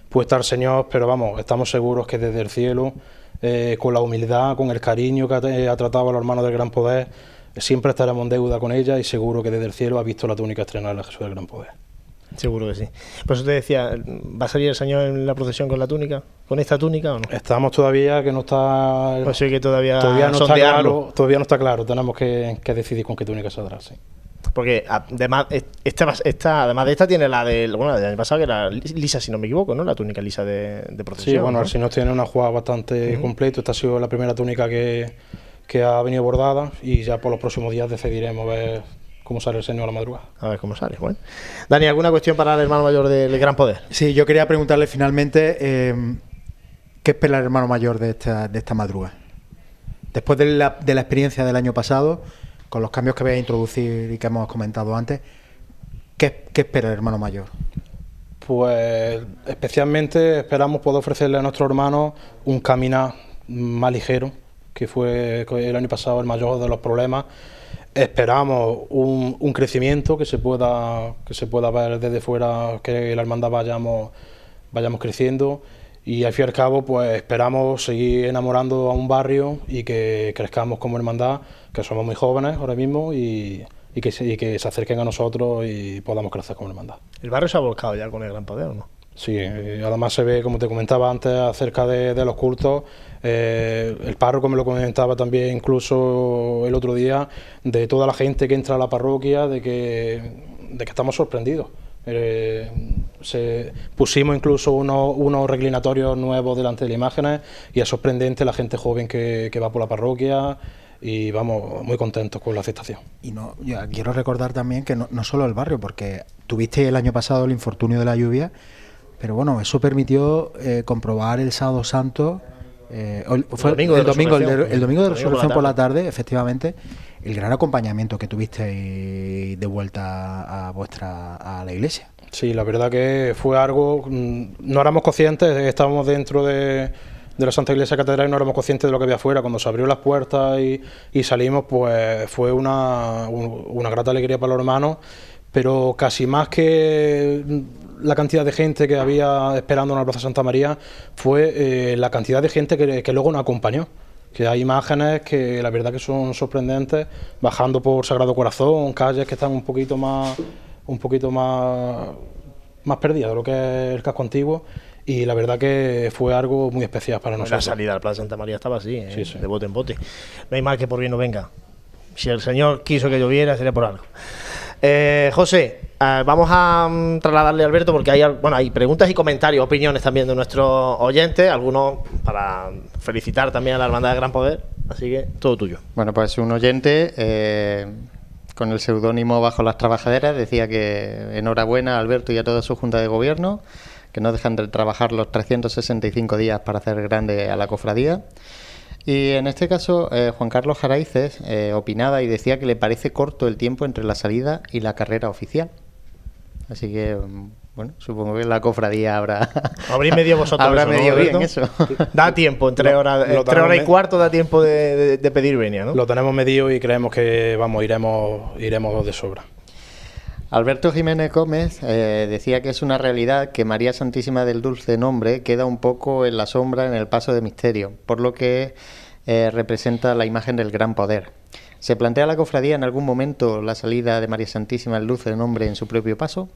puesta al Señor, pero vamos, estamos seguros que desde el cielo, eh, con la humildad, con el cariño que ha, tratado a los hermanos del Gran Poder, siempre estaremos en deuda con ella y seguro que desde el cielo ha visto la túnica estrenar a Jesús del Gran Poder. Seguro que sí. Por eso te decía, ¿va a salir el Señor en la procesión con la túnica? ¿Con esta túnica o no? Estamos todavía que no está. Pues sí, que todavía, todavía no está claro. Todavía no está claro. Tenemos que, decidir con qué túnica saldrá, sí. Porque además, esta, esta, además de esta tiene la del, bueno, del año pasado que era lisa, si no me equivoco, ¿no? La túnica lisa de, de procesión. Sí, bueno, si no tiene una jugada bastante completa. Esta ha sido la primera túnica que, que ha venido bordada y ya por los próximos días decidiremos ver cómo sale el señor a la madrugada. A ver cómo sale. Bueno. Dani, ¿alguna cuestión para el hermano mayor del Gran Poder? Sí, yo quería preguntarle finalmente eh, qué espera el hermano mayor de esta, de esta madrugada. Después de la, de la experiencia del año pasado, con los cambios que voy a introducir y que hemos comentado antes, ¿qué, qué espera el hermano mayor? Pues especialmente esperamos poder ofrecerle a nuestro hermano un caminar más ligero, que fue el año pasado el mayor de los problemas. Esperamos un, un, crecimiento que se pueda que se pueda ver desde fuera, que la hermandad vayamos vayamos creciendo y al fin y al cabo pues esperamos seguir enamorando a un barrio y que crezcamos como hermandad, que somos muy jóvenes ahora mismo y, y que, se, y que se acerquen a nosotros y podamos crecer como hermandad. ¿El barrio se ha volcado ya con el Gran Poder o no? Sí, además se ve, como te comentaba antes, acerca de, de los cultos, eh, el párroco me lo comentaba también incluso el otro día, de toda la gente que entra a la parroquia, de que, estamos sorprendidos. Eh, pusimos incluso unos, reclinatorios nuevos delante de las imágenes y es sorprendente la gente joven que, va por la parroquia y vamos muy contentos con la aceptación. Y no, yo quiero recordar también que no, no solo el barrio, porque tuviste el año pasado el infortunio de la lluvia, pero bueno, eso permitió eh, comprobar el sábado santo, eh, fue el domingo, el, domingo, el, de, el domingo de resurrección por la tarde, efectivamente, el gran acompañamiento que tuviste de vuelta a vuestra a la iglesia. Sí, la verdad que fue algo, no éramos conscientes, estábamos dentro de, de la Santa Iglesia Catedral y no éramos conscientes de lo que había afuera. Cuando se abrió las puertas y, y salimos, pues fue una, un, una grata alegría para los hermanos, pero casi más que la cantidad de gente que había esperando en la Plaza Santa María, fue eh, la cantidad de gente que, que luego nos acompañó que hay imágenes que la verdad que son sorprendentes, bajando por Sagrado Corazón, calles que están un poquito más, un poquito más, más perdidas de lo que es el casco antiguo. Y la verdad que fue algo muy especial para nosotros. La salida al Plaza Santa María estaba así, ¿eh? sí, sí. de bote en bote. No hay mal que por bien no venga. Si el Señor quiso que lloviera, sería por algo. Eh, José, eh, vamos a um, trasladarle a Alberto porque hay, bueno, hay preguntas y comentarios, opiniones también de nuestros oyentes, algunos para felicitar también a la Hermandad de Gran Poder, así que todo tuyo. Bueno, pues un oyente eh, con el seudónimo Bajo las Trabajaderas decía que enhorabuena a Alberto y a toda su Junta de Gobierno, que no dejan de trabajar los 365 días para hacer grande a la cofradía. Y en este caso, eh, Juan Carlos Jaraices eh, opinaba y decía que le parece corto el tiempo entre la salida y la carrera oficial. Así que, mm, bueno, supongo que la cofradía habrá. Habréis medio vosotros. habrá eso, ¿no, medio Alberto? bien eso. Da tiempo, entre Lo- horas, lo y cuarto da tiempo de, de- de pedir venia, ¿no? Lo tenemos medido y creemos que vamos iremos iremos de sobra. Alberto Jiménez Gómez eh, decía que es una realidad que María Santísima del Dulce Nombre queda un poco en la sombra en el paso de misterio, por lo que eh, representa la imagen del gran poder. ¿Se plantea la cofradía en algún momento la salida de María Santísima del Dulce Nombre en su propio paso?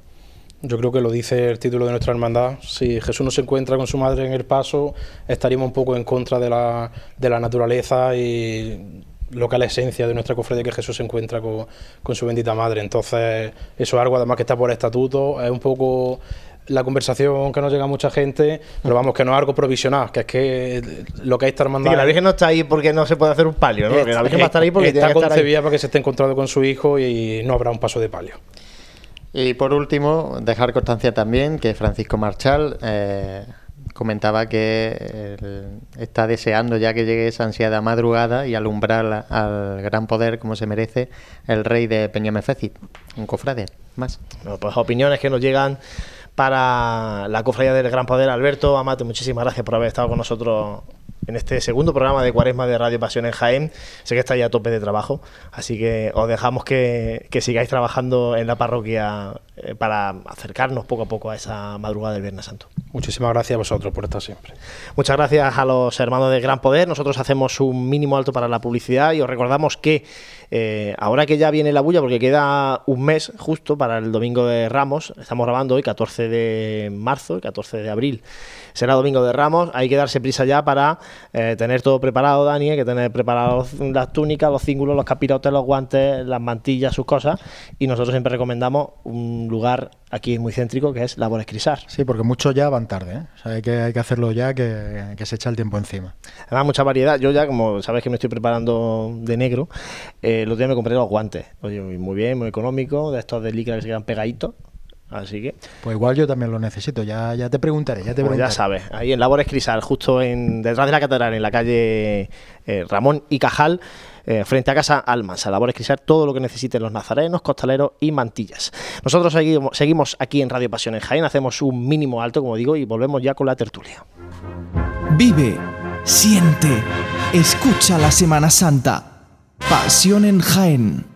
Yo creo que lo dice el título de nuestra hermandad. Si Jesús no se encuentra con su madre en el paso, estaríamos un poco en contra de la, de la naturaleza y lo que es la esencia de nuestra cofradía, que Jesús se encuentra con, con su bendita madre. Entonces, eso es algo además que está por estatuto, es un poco la conversación que nos llega a mucha gente, pero vamos, que no es algo provisional, que es que lo que es esta hermandad... Sí, que la Virgen no está ahí porque no se puede hacer un palio, ¿no? Que la Virgen va a estar ahí porque está tiene que estar ahí. concebida para que se esté encontrando con su hijo y no habrá un paso de palio. Y por último, dejar constancia también que Francisco Marchal eh, comentaba que él está deseando ya que llegue esa ansiada madrugada y alumbrar al gran poder como se merece el rey de Peñamefeci, un cofrade más. Bueno, pues opiniones que nos llegan para la cofradía del Gran Poder. Alberto, Amate, muchísimas gracias por haber estado con nosotros en este segundo programa de Cuaresma de Radio Pasión en Jaén. Sé que estáis a tope de trabajo, así que os dejamos que, que sigáis trabajando en la parroquia eh, para acercarnos poco a poco a esa madrugada del Viernes Santo. Muchísimas gracias a vosotros por estar siempre. Muchas gracias a los hermanos de Gran Poder. Nosotros hacemos un mínimo alto para la publicidad y os recordamos que eh, ahora que ya viene la bulla, porque queda un mes justo para el domingo de Ramos, estamos grabando hoy 14 de marzo, 14 de abril, será domingo de Ramos, hay que darse prisa ya para eh, tener todo preparado, Dani, hay que tener preparados las túnicas, los cíngulos, los capirotes, los guantes, las mantillas, sus cosas, y nosotros siempre recomendamos un lugar aquí muy céntrico que es Labores Crisar. Sí, porque muchos ya van tarde, ¿eh? o sea, hay que, hay que hacerlo ya, que, que, se echa el tiempo encima. Además, mucha variedad, yo ya, como sabes que me estoy preparando de negro, eh, los días me compré los guantes. Oye, muy bien, muy económico, de estos de licra que se quedan pegaditos. Así que. Pues igual yo también lo necesito, ya, ya te preguntaré, ya te pues ya sabes, ahí en Labores Crisal, justo en, detrás de la catedral, en la calle eh, Ramón y Cajal, eh, frente a Casa Almansa. Labores Crisal, todo lo que necesiten los nazarenos, costaleros y mantillas. Nosotros seguimos, seguimos aquí en Radio Pasión en Jaén, hacemos un mínimo alto, como digo, y volvemos ya con la tertulia. Vive, siente, escucha la Semana Santa. Pasión en Jaén.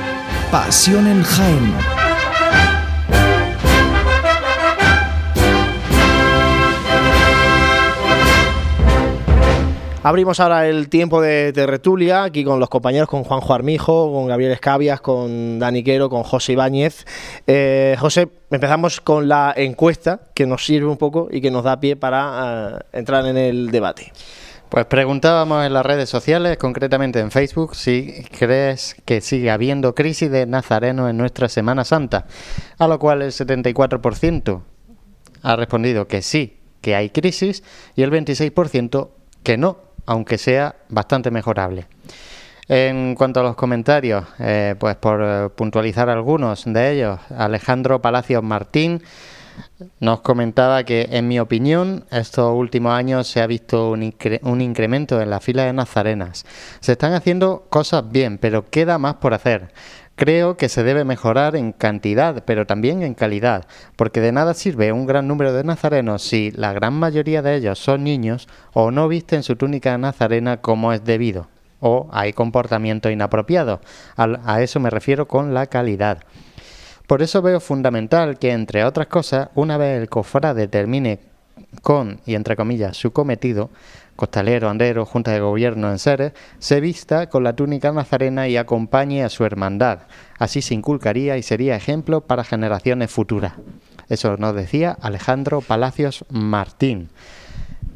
Pasión en Jaén. Abrimos ahora el tiempo de tertulia, aquí con los compañeros, con Juanjo Armijo, con Gabriel Escabias, con Dani Quero, con José Ibáñez. Eh, José, empezamos con la encuesta que nos sirve un poco y que nos da pie para eh, entrar en el debate. Pues preguntábamos en las redes sociales, concretamente en Facebook, si crees que sigue habiendo crisis de nazarenos en nuestra Semana Santa, a lo cual el 74% ha respondido que sí, que hay crisis, y el 26% que no, aunque sea bastante mejorable. En cuanto a los comentarios, eh, pues por eh, puntualizar algunos de ellos, Alejandro Palacios Martín nos comentaba que, en mi opinión, estos últimos años se ha visto un, incremento en la fila de nazarenas. Se están haciendo cosas bien, pero queda más por hacer. Creo que se debe mejorar en cantidad, pero también en calidad, porque de nada sirve un gran número de nazarenos si la gran mayoría de ellos son niños o no visten su túnica nazarena como es debido, o hay comportamiento inapropiado. A eso me refiero con la calidad. Por eso veo fundamental que, entre otras cosas, una vez el cofrade termine con, y entre comillas, su cometido, costalero, andero, junta de gobierno en seres, se vista con la túnica nazarena y acompañe a su hermandad. Así se inculcaría y sería ejemplo para generaciones futuras. Eso nos decía Alejandro Palacios Martín.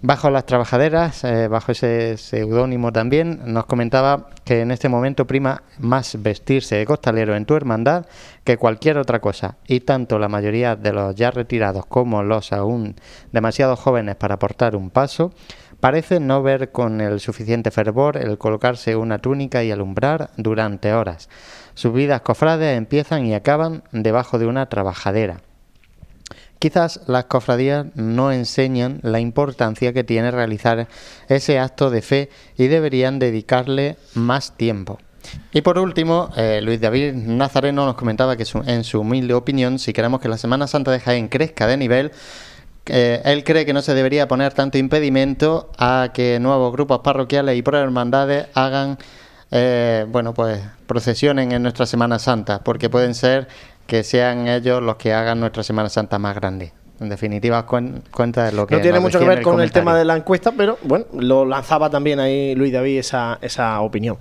Bajo las trabajaderas, eh, bajo ese seudónimo también, nos comentaba que en este momento prima más vestirse de costalero en tu hermandad que cualquier otra cosa, y tanto la mayoría de los ya retirados como los aún demasiado jóvenes para portar un paso, parecen no ver con el suficiente fervor el colocarse una túnica y alumbrar durante horas. Sus vidas cofrades empiezan y acaban debajo de una trabajadera. Quizás las cofradías no enseñan la importancia que tiene realizar ese acto de fe y deberían dedicarle más tiempo. Y por último, eh, Luis David Nazareno nos comentaba que en su humilde opinión, si queremos que la Semana Santa de Jaén crezca de nivel, eh, él cree que no se debería poner tanto impedimento a que nuevos grupos parroquiales y por hermandades hagan eh, bueno, pues procesionen en nuestra Semana Santa, porque pueden ser que sean ellos los que hagan nuestra Semana Santa más grande. En definitiva, cuenta de lo que... No tiene mucho que ver con el tema de la encuesta, pero bueno, lo lanzaba también ahí Luis David esa, esa opinión.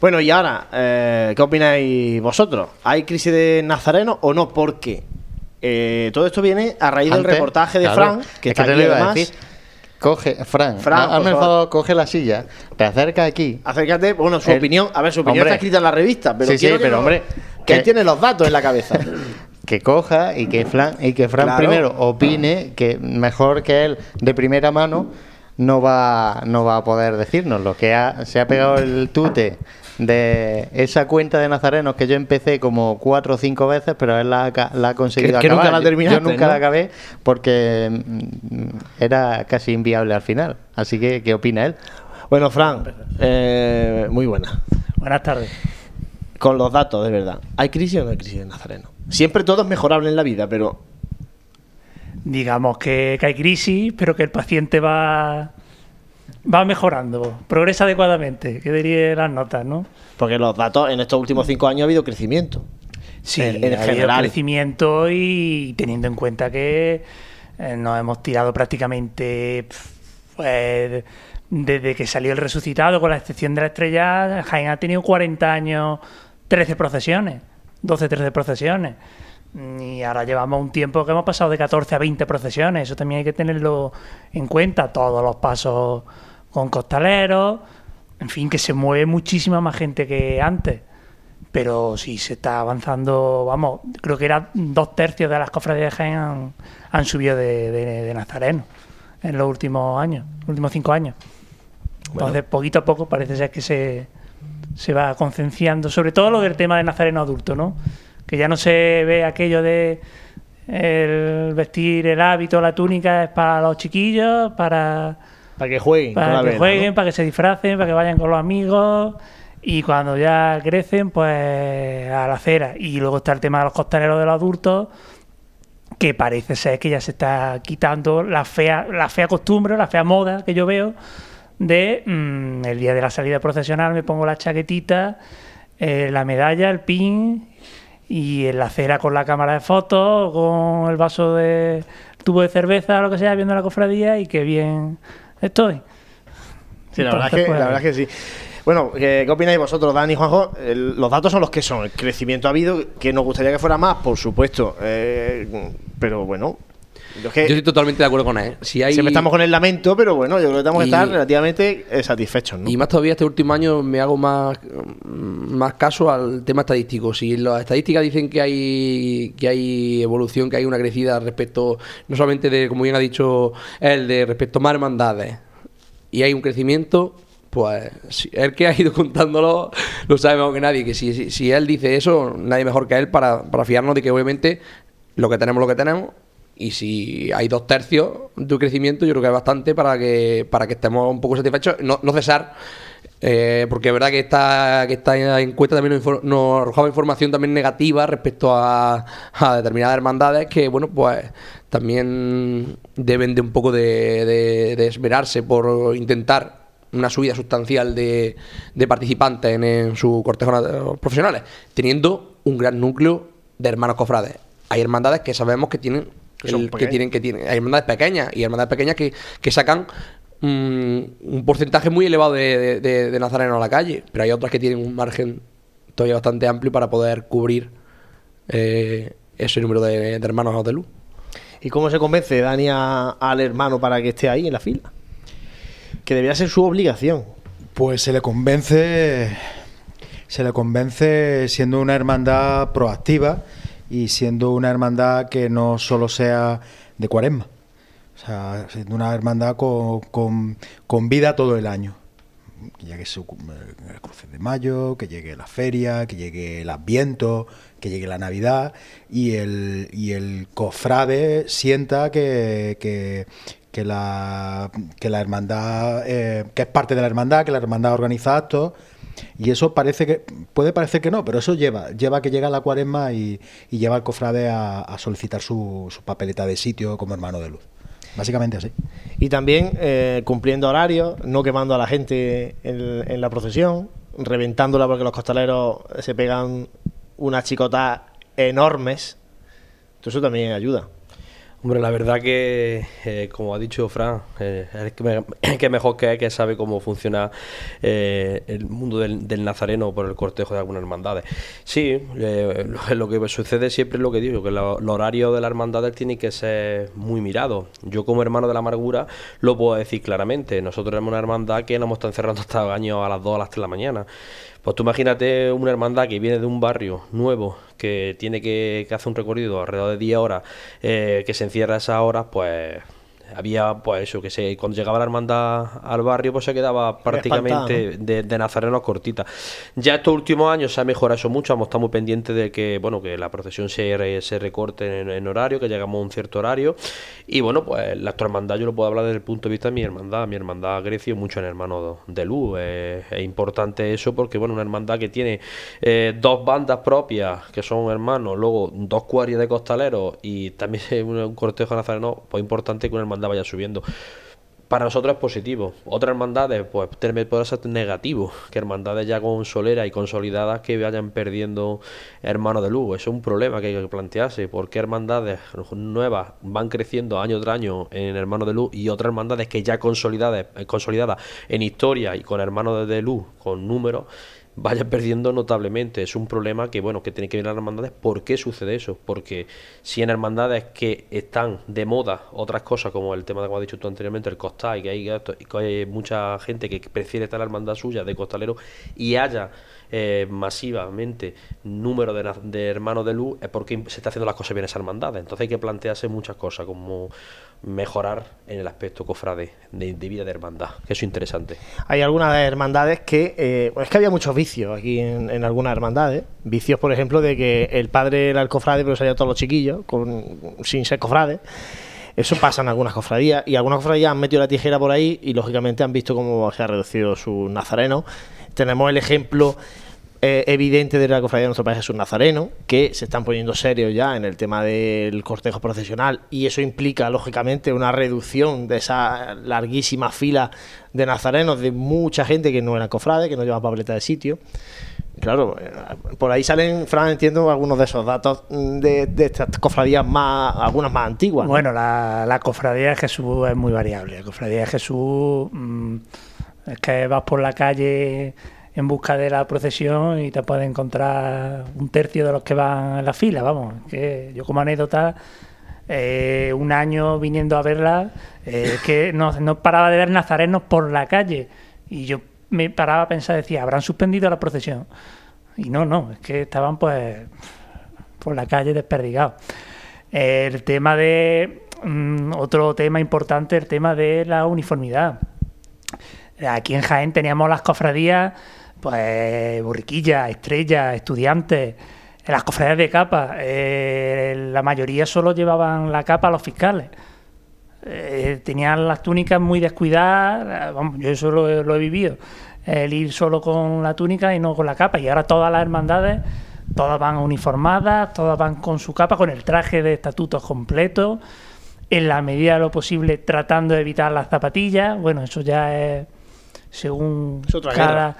Bueno, y ahora, eh, ¿qué opináis vosotros? ¿Hay crisis de Nazareno o no? Porque eh, todo esto viene a raíz del reportaje de Fran, que está aquí además. Coge, Fran, Fran hazme el favor, coge la silla, te acerca aquí. Acércate, bueno, su opinión, a ver, su opinión está escrita en la revista, pero sí, sí, pero hombre, que, él tiene los datos en la cabeza. que coja y que Fran, y que Fran primero opine que mejor que él de primera mano no va, no va a poder decirnos lo que ha, se ha pegado el tute de esa cuenta de nazarenos que yo empecé como cuatro o cinco veces, pero él la, ha conseguido que, nunca la terminaste, Yo, nunca la acabé porque mm, era casi inviable al final. Así que, ¿qué opina él? Bueno, Fran, eh, muy buena. Buenas tardes. Con los datos, de verdad. ¿Hay crisis o no hay crisis de nazareno? Siempre todo es mejorable en la vida, pero... Digamos que, que hay crisis, pero que el paciente va va mejorando, progresa adecuadamente, que diría las notas, ¿no? Porque los datos en estos últimos cinco años ha habido crecimiento. Sí, en, ha general. habido crecimiento y teniendo en cuenta que eh, nos hemos tirado prácticamente pues, desde que salió el resucitado, con la excepción de la estrella, Jaén ha tenido 40 años, 13 procesiones, 12, 13 procesiones. Y ahora llevamos un tiempo que hemos pasado de 14 a 20 procesiones. Eso también hay que tenerlo en cuenta. Todos los pasos con costaleros, en fin, que se mueve muchísima más gente que antes. Pero sí se está avanzando, vamos, creo que era dos tercios de las cofradías de Jaén han, subido de, Nazareno en los últimos años, los últimos cinco años. Entonces, poquito a poco parece ser que se, se va concienciando, sobre todo lo del tema de Nazareno adulto, ¿no? Que ya no se ve aquello de el vestir el hábito, la túnica es para los chiquillos, para para que jueguen. Para que jueguen, para que se disfracen, para que vayan con los amigos. Y cuando ya crecen, pues a la acera. Y luego está el tema de los costaleros de los adultos, que parece ser que ya se está quitando la fea, la fea costumbre, la fea moda que yo veo de mm, el día de la salida procesional me pongo la chaquetita, eh, la medalla, el pin y en la acera con la cámara de fotos, con el vaso de tubo de cerveza, lo que sea, viendo la cofradía y que bien estoy. Sí, la, verdad, es que, la verdad que sí. Bueno, ¿qué, opináis vosotros, Dani y Juanjo? los datos son los que son. El crecimiento ha habido, que nos gustaría que fuera más, por supuesto. Eh, pero bueno, yo, estoy totalmente de acuerdo con él. Si hay... Siempre estamos con el lamento, pero bueno, yo creo que estamos que estar relativamente eh, satisfechos. Y más todavía este último año me hago más, más caso al tema estadístico. Si las estadísticas dicen que hay, que hay evolución, que hay una crecida respecto, no solamente de, como bien ha dicho él, de respecto a más hermandades, y hay un crecimiento, pues el que ha ido contándolo lo sabe mejor que nadie. Que si, si, él dice eso, nadie mejor que él para, para fiarnos de que obviamente lo que tenemos, lo que tenemos y si hay dos tercios de crecimiento, yo creo que es bastante para que, para que estemos un poco satisfechos. No, cesar, eh, porque es verdad que esta, que esta encuesta también nos, arrojaba información también negativa respecto a, determinadas hermandades que, bueno, pues también deben de un poco de, de, esmerarse por intentar una subida sustancial de, de participantes en, en sus cortejos profesionales, teniendo un gran núcleo de hermanos cofrades. Hay hermandades que sabemos que tienen que, tienen, que tienen. Hay hermandades pequeñas y hermandades pequeñas que, que sacan mm, un porcentaje muy elevado de, de, nazareno a la calle, pero hay otras que tienen un margen todavía bastante amplio para poder cubrir eh, ese número de, hermanos de luz. ¿Y cómo se convence Dani al hermano para que esté ahí en la fila? Que debería ser su obligación. Pues se le convence, se le convence siendo una hermandad proactiva y siendo una hermandad que no solo sea de cuaresma, o sea, siendo una hermandad con, con, vida todo el año. Que llegue el cruce de mayo, que llegue la feria, que llegue el adviento, que llegue la Navidad y el, y el cofrade sienta que, que, la, que la hermandad, eh, que es parte de la hermandad, que la hermandad organiza actos y eso parece que, puede parecer que no, pero eso lleva, lleva que llega la cuaresma y, lleva al cofrade a, solicitar su, papeleta de sitio como hermano de luz. Básicamente así. Y también eh, cumpliendo horarios, no quemando a la gente en, la procesión. reventándola porque los costaleros se pegan unas chicotas enormes. Entonces eso también ayuda. Hombre, la verdad que, eh, como ha dicho Fran, eh, es que, mejor que es que sabe cómo funciona eh, el mundo del, nazareno por el cortejo de algunas hermandades. Sí, lo, que sucede siempre es lo que digo, que los horarios de las hermandades tienen que ser muy mirados. Yo como hermano de la amargura lo puedo decir claramente. Nosotros tenemos una hermandad que nos hemos estado encerrando hasta años a las 2 a las 3 de la mañana. Pues tú imagínate una hermandad que viene de un barrio nuevo, que tiene que, que hacer un recorrido alrededor de 10 horas, eh, que se encierra esas horas, pues había pues eso que se cuando llegaba la hermandad al barrio pues se quedaba prácticamente de, de, nazarenos cortita. Ya estos últimos años se ha mejorado eso mucho hemos estado muy pendientes de que bueno que la procesión se, se recorte en, horario que llegamos a un cierto horario. Y bueno pues la actual hermandad yo lo puedo hablar desde el punto de vista de mi hermandad. Mi hermandad Grecio mucho en hermano de luz. Es importante eso porque bueno una hermandad que tiene eh, dos bandas propias que son hermanos luego dos cuadrillas de costaleros y también un cortejo nazareno pues importante que una hermandad vaya subiendo. Para nosotros es positivo. Otras hermandades, pues puede ser negativo. Que hermandades ya con solera y consolidadas que vayan perdiendo hermanos de luz. Eso es un problema que hay que plantearse. porque hermandades nuevas van creciendo año tras año en hermanos de luz y otras hermandades que ya consolidadas, consolidadas en historia y con hermanos de luz, con números, vaya perdiendo notablemente. Es un problema que, bueno, que tiene que ver las hermandades. ¿Por qué sucede eso? Porque si en hermandades que están de moda otras cosas, como el tema de como has dicho tú anteriormente, el costal, y que hay, que hay mucha gente que prefiere estar en la hermandad suya de costalero y haya eh, masivamente número de, hermanos de luz, es porque se está haciendo las cosas bien esa hermandad. Entonces hay que plantearse muchas cosas, como mejorar en el aspecto cofrade de, vida de hermandad, que eso es interesante. Hay algunas hermandades que, eh, es que había muchos vicios aquí en, algunas hermandades, vicios por ejemplo de que el padre era el cofrade pero salía todos los chiquillos sin ser cofrade. Eso pasa en algunas cofradías y algunas cofradías han metido la tijera por ahí y lógicamente han visto cómo se ha reducido su nazareno. Tenemos el ejemplo eh, evidente de la cofradía de nuestro país Jesús Nazareno, que se están poniendo serios ya en el tema del cortejo procesional y eso implica, lógicamente, una reducción de esa larguísima fila de nazarenos, de mucha gente que no era cofrade, que no lleva papeleta de sitio. Claro, eh, por ahí salen, Fran, entiendo algunos de esos datos de, estas cofradías más, algunas más antiguas. Bueno, la, cofradía de Jesús es muy variable. La cofradía de Jesús mm, es que vas por la calle en busca de la procesión y te puedes encontrar un tercio de los que van en la fila, vamos. Que yo como anécdota, eh, un año viniendo a verla, eh, que no, no, paraba de ver nazarenos por la calle. Y yo me paraba a pensar, decía, ¿habrán suspendido la procesión? Y no, no, es que estaban pues por la calle desperdigados. El tema de... Mm, otro tema importante, el tema de la uniformidad. Aquí en Jaén teníamos las cofradías pues Borriquilla, Estrella, Estudiantes, las cofradías de capa, eh, la mayoría solo llevaban la capa a los fiscales. Eh, tenían las túnicas muy descuidadas, vamos, yo eso lo, he vivido, el ir solo con la túnica y no con la capa, y ahora todas las hermandades, todas van uniformadas, todas van con su capa, con el traje de estatutos completo, en la medida de lo posible tratando de evitar las zapatillas, bueno, eso ya es según cada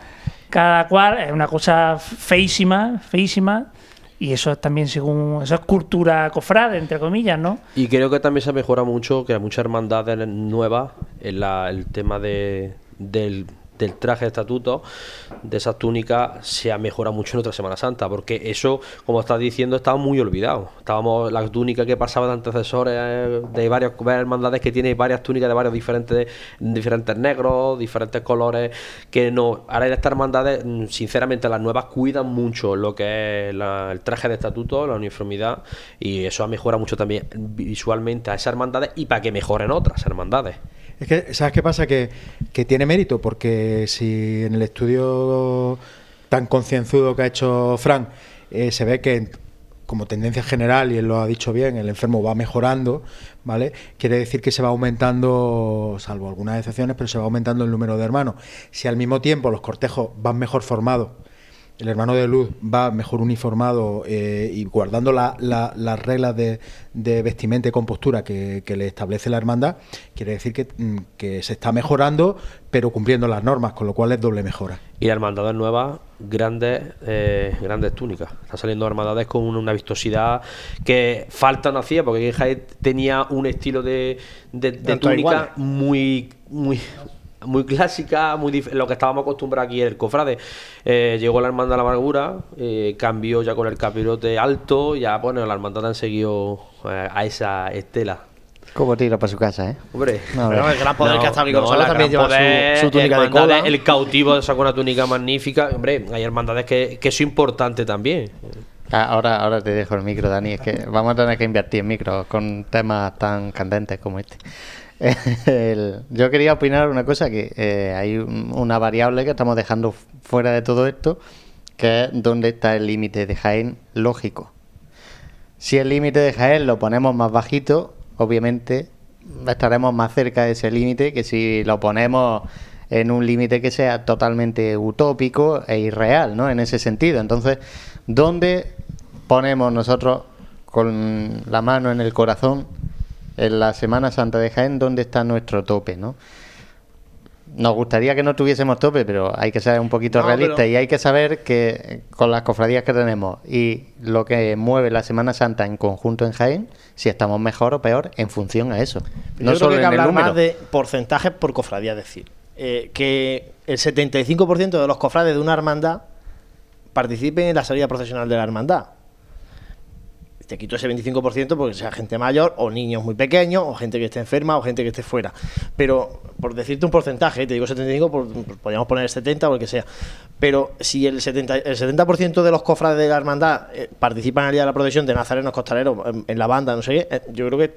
cada cual es una cosa feísima, feísima. Y eso es también según, eso es cultura cofrade, entre comillas, ¿no? Y creo que también se mejora mucho, que hay muchas hermandades nuevas, en el tema de, del del traje de estatuto, de esas túnicas, se ha mejorado mucho en otra Semana Santa, porque eso, como estás diciendo, estaba muy olvidado. Estábamos las túnicas que pasaban de antecesores eh, de varias hermandades que tiene varias túnicas de varios diferentes, diferentes negros, diferentes colores, que no. Ahora en estas hermandades, sinceramente, las nuevas cuidan mucho lo que es el traje de estatuto, la uniformidad, y eso ha mejorado mucho también visualmente a esas hermandades y para que mejoren otras hermandades. Es que, ¿sabes qué pasa? Que, tiene mérito, porque si en el estudio tan concienzudo que ha hecho Frank eh, se ve que como tendencia general, y él lo ha dicho bien, el enfermo va mejorando, ¿vale? Quiere decir que se va aumentando, salvo algunas excepciones, pero se va aumentando el número de hermanos. Si al mismo tiempo los cortejos van mejor formados, el hermano de luz va mejor uniformado eh, y guardando las reglas de, vestimenta y compostura que, le establece la hermandad, quiere decir mm, que, se está mejorando, pero cumpliendo las normas, con lo cual es doble mejora. Y hermandades nuevas, grandes, eh, grandes túnicas. Están saliendo hermandades con una vistosidad que falta no hacía, porque Jaén tenía un estilo de, de túnica muy, muy muy clásica, muy lo que estábamos acostumbrados aquí el cofrade. Eh, llegó la hermandad de la amargura, eh, cambió ya con el capirote alto, ya bueno, la hermandad han seguido eh, a esa estela. Como tira para su casa, ¿eh? Hombre, el gran poder que está con también lleva su, túnica de cola. El cautivo sacó una túnica magnífica. Hombre, hay hermandades que, que es importante también. Ah, ahora, ahora te dejo el micro, Dani. Es que vamos a tener que invertir en micro con temas tan candentes como este. Yo quería opinar una cosa, que eh, hay una variable que estamos dejando fuera de todo esto, que es dónde está el límite de Jaén lógico. Si el límite de Jaén lo ponemos más bajito, obviamente estaremos más cerca de ese límite que si lo ponemos en un límite que sea totalmente utópico e irreal, ¿no? En ese sentido. Entonces, ¿dónde ponemos nosotros con la mano en el corazón en la Semana Santa de Jaén dónde está nuestro tope, ¿no? Nos gustaría que no tuviésemos tope, pero hay que ser un poquito realista y hay que saber que con las cofradías que tenemos y lo que mueve la Semana Santa en conjunto en Jaén, si estamos mejor o peor en función a eso. no solo que hablar más de porcentajes por cofradía, es decir, eh, que el 75% de los cofrades de una hermandad participen en la salida profesional de la hermandad te quito ese 25% porque sea gente mayor o niños muy pequeños o gente que esté enferma o gente que esté fuera. Pero por decirte un porcentaje, te digo 75, podríamos poner 70 o el que sea. Pero si el 70%, el 70 de los cofrades de la hermandad eh, participan al día de la procesión de nazarenos costaleros en, la banda, no sé qué, eh, yo creo que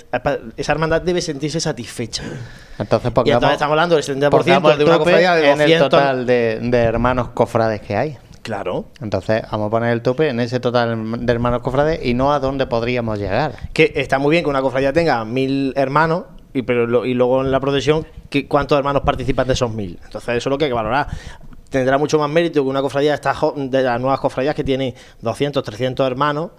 esa hermandad debe sentirse satisfecha. Entonces, y entonces estamos hablando del 70% de una cofradía de 200... en el total de, de hermanos cofrades que hay. Claro. Entonces, vamos a poner el tope en ese total de hermanos cofrades y no a dónde podríamos llegar. Que está muy bien que una cofradía tenga mil hermanos, y, pero y luego en la procesión, ¿cuántos hermanos participan de esos mil? Entonces, eso es lo que hay que valorar. Tendrá mucho más mérito que una cofradía de las nuevas cofradías que tiene 200, 300 hermanos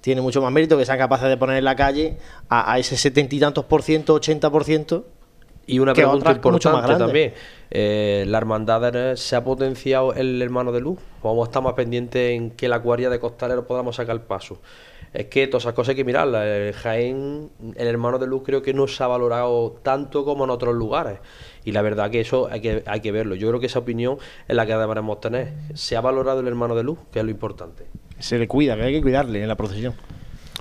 tiene mucho más mérito que sean capaces de poner en la calle a, a ese setenta y tantos por ciento, ochenta por ciento y una pregunta importante también. Eh, ¿La hermandad se ha potenciado el hermano de luz? ¿Vamos a estar más pendientes en que la cuadrilla de costalero podamos sacar el paso? Es que todas esas cosas hay que mirarlas. El Jaén, el hermano de luz, creo que no se ha valorado tanto como en otros lugares. Y la verdad que eso hay que, hay que verlo. Yo creo que esa opinión es la que deberemos tener. ¿Se ha valorado el hermano de luz? Que es lo importante. Se le cuida, que hay que cuidarle en la procesión.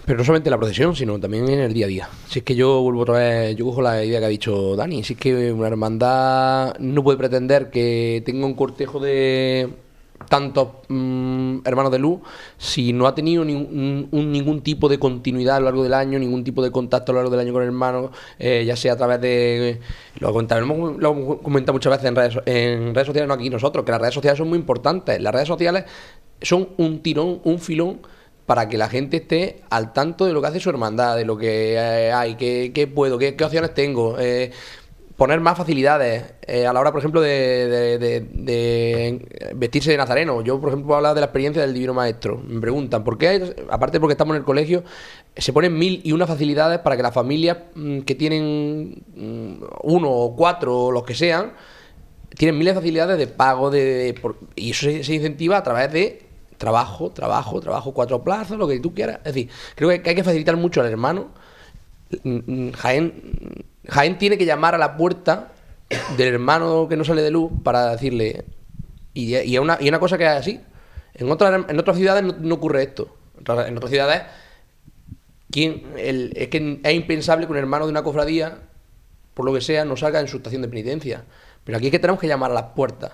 Pero no solamente en la procesión, sino también en el día a día. Si es que yo vuelvo otra vez, yo cojo la idea que ha dicho Dani, si es que una hermandad no puede pretender que tenga un cortejo de tantos mm, hermanos de luz si no ha tenido ningún tipo de continuidad a lo largo del año, ningún tipo de contacto a lo largo del año con el hermano, eh, ya sea a través de... Lo, comentamos, lo hemos comentado muchas veces en redes, en redes sociales, no aquí nosotros, que las redes sociales son muy importantes. Las redes sociales son un tirón, un filón para que la gente esté al tanto de lo que hace su hermandad, de lo que eh, hay, qué, puedo, qué, opciones tengo. Eh, poner más facilidades eh, a la hora, por ejemplo, de, vestirse de nazareno. Yo, por ejemplo, hablar de la experiencia del Divino Maestro. Me preguntan, ¿por qué, aparte porque estamos en el colegio, se ponen mil y una facilidades para que las familias mm, que tienen mm, uno o cuatro o los que sean, tienen miles de facilidades de pago, de, y eso se incentiva a través de trabajo, trabajo, trabajo, cuatro plazos, lo que tú quieras. Es decir, creo que hay que facilitar mucho al hermano. Mm, mm, Jaén, Jaén tiene que llamar a la puerta del hermano que no sale de luz para decirle. Y, y, una, y una cosa que es así. En otras, en otras ciudades no, ocurre esto. En otras ciudades, ¿quién, el, es que es impensable que un hermano de una cofradía, por lo que sea, no salga en su estación de penitencia. Pero aquí es que tenemos que llamar a las puertas.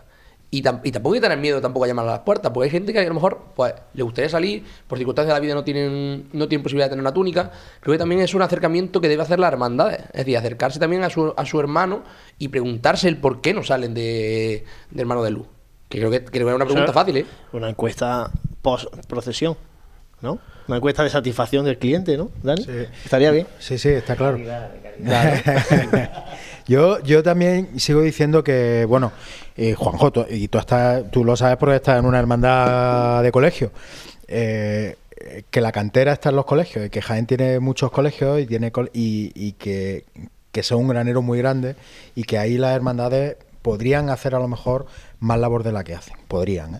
Y, tampoco hay que tener miedo tampoco a llamar a las puertas, porque hay gente que a lo mejor pues, le gustaría salir, por circunstancias de la vida no tienen, no tienen posibilidad de tener una túnica. Creo que también es un acercamiento que debe hacer la hermandad. Es decir, acercarse también a su, a su hermano y preguntarse el por qué no salen de, hermano de luz. Que creo que, creo que es una pregunta fácil, ¿eh? Una encuesta post-procesión, ¿no? Una encuesta de satisfacción del cliente, ¿no, Dani? Estaría bien. Sí, sí, está claro. Yo, yo también sigo diciendo que, bueno, eh, Juanjo, y tú, estás, lo sabes porque estás en una hermandad de colegio. Eh, que la cantera está en los colegios, y que Jaén tiene muchos colegios y, tiene y, que, que son un granero muy grande y que ahí las hermandades podrían hacer a lo mejor más labor de la que hacen. Podrían, ¿eh?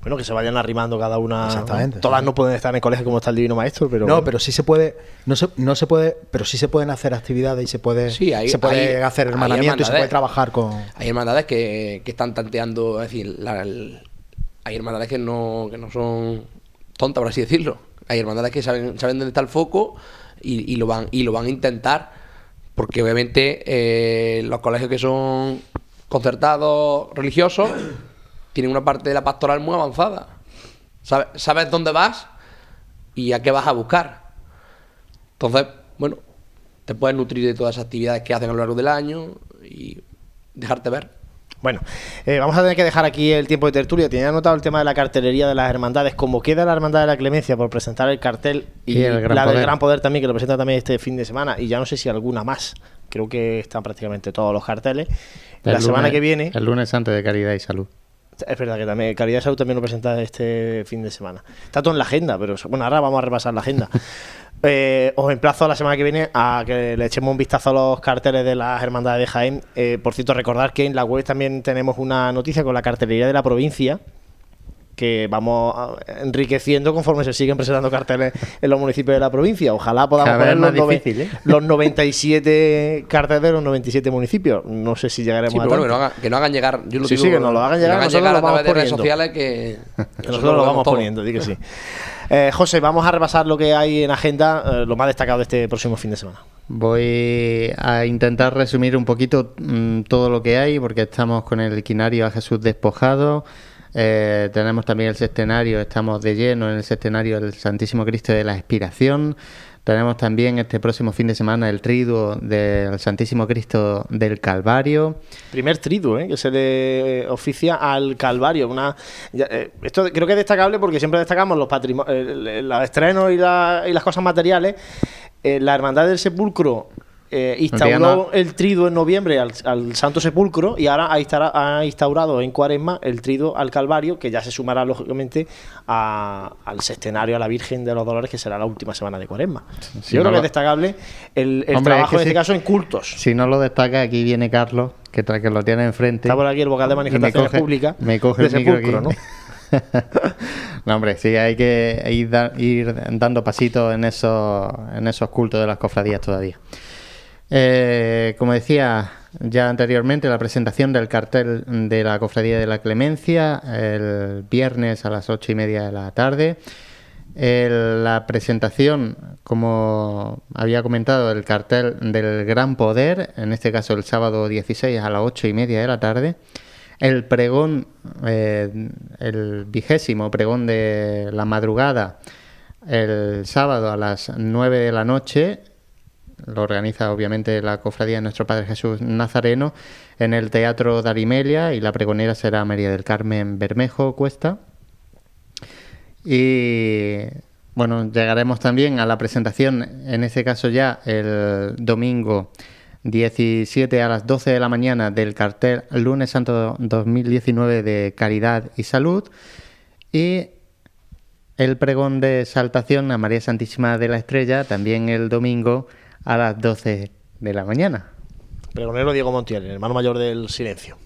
Bueno, que se vayan arrimando cada una. Exactamente. Todas no pueden estar en el colegio como está el Divino Maestro, pero. No, pero sí se puede. No se, no se puede. Pero sí se pueden hacer actividades y se puede. se puede hacer hermanamiento y se puede trabajar con. Hay hermandades que, que están tanteando. Es decir, hay hermandades que no, que no son tontas, por así decirlo. Hay hermandades que saben, saben dónde está el foco y, y, lo van, y lo van a intentar. Porque obviamente eh, los colegios que son concertados religiosos tienen una parte de la pastoral muy avanzada. Sabes, dónde vas y a qué vas a buscar. Entonces, bueno, te puedes nutrir de todas esas actividades que hacen a lo largo del año y dejarte ver. Bueno, eh, vamos a tener que dejar aquí el tiempo de tertulia. Tenía anotado el tema de la cartelería de las hermandades. Como queda la Hermandad de la Clemencia por presentar el cartel y, la del Gran Poder también, que lo presenta también este fin de semana, y ya no sé si alguna más. Creo que están prácticamente todos los carteles. la semana que viene. El lunes antes de Caridad y Salud. Es verdad que también Caridad Salud también lo presenta este fin de semana. Está todo en la agenda, pero bueno, ahora vamos a repasar la agenda. Eh, os emplazo a la semana que viene a que le echemos un vistazo a los carteles de las hermandades de Jaén. Eh, por cierto, recordar que en la web también tenemos una noticia con la cartelería de la provincia que vamos enriqueciendo conforme se siguen presentando carteles en los municipios de la provincia. Ojalá podamos poner los, 97 ¿eh? carteles de los 97 municipios. No sé si llegaremos a bueno, que, no que, no hagan llegar. Yo lo sí, sí, que nos lo hagan llegar. nosotros lo vamos a través de redes sociales que, nosotros, lo vamos poniendo, di que sí. Eh, José, vamos a repasar lo que hay en agenda, eh, lo más destacado de este próximo fin de semana. Voy a intentar resumir un poquito mm, todo lo que hay, porque estamos con el equinario a Jesús despojado. Eh, tenemos también el sextenario, estamos de lleno en el sextenario del Santísimo Cristo de la Expiración. Tenemos también este próximo fin de semana el triduo del Santísimo Cristo del Calvario. Primer triduo, ¿eh? que se le oficia al Calvario. Una, eh, esto creo que es destacable porque siempre destacamos los, los estrenos y, y, las cosas materiales. la Hermandad del Sepulcro eh, instauró el trido en noviembre al, Santo Sepulcro y ahora ha, instaurado en Cuaresma el trido al Calvario, que ya se sumará lógicamente al sextenario a la Virgen de los Dolores, que será la última semana de Cuaresma. Yo creo que es destacable el, trabajo en este caso en cultos. Si no lo destaca, aquí viene Carlos, que, que lo tiene enfrente. Está por aquí el vocal de manifestaciones públicas. Me coge el sepulcro, ¿no? no, hombre, sí, hay que ir, ir dando pasitos en esos, en esos cultos de las cofradías todavía. Eh, como decía ya anteriormente, la presentación del cartel de la Cofradía de la Clemencia el viernes a las ocho y media de la tarde. la presentación, como había comentado, del cartel del Gran Poder, en este caso el sábado 16 a las ocho y media de la tarde. El pregón, eh, el vigésimo pregón de la madrugada, el sábado a las nueve de la noche lo organiza obviamente la cofradía de nuestro Padre Jesús Nazareno en el Teatro Darimelia y la pregonera será María del Carmen Bermejo Cuesta. Y bueno, llegaremos también a la presentación, en este caso ya el domingo 17 a las 12 de la mañana del cartel Lunes Santo 2019 de Caridad y Salud y el pregón de saltación a María Santísima de la Estrella también el domingo a las 12 de la mañana. Pregonero Diego Montiel, el hermano mayor del silencio.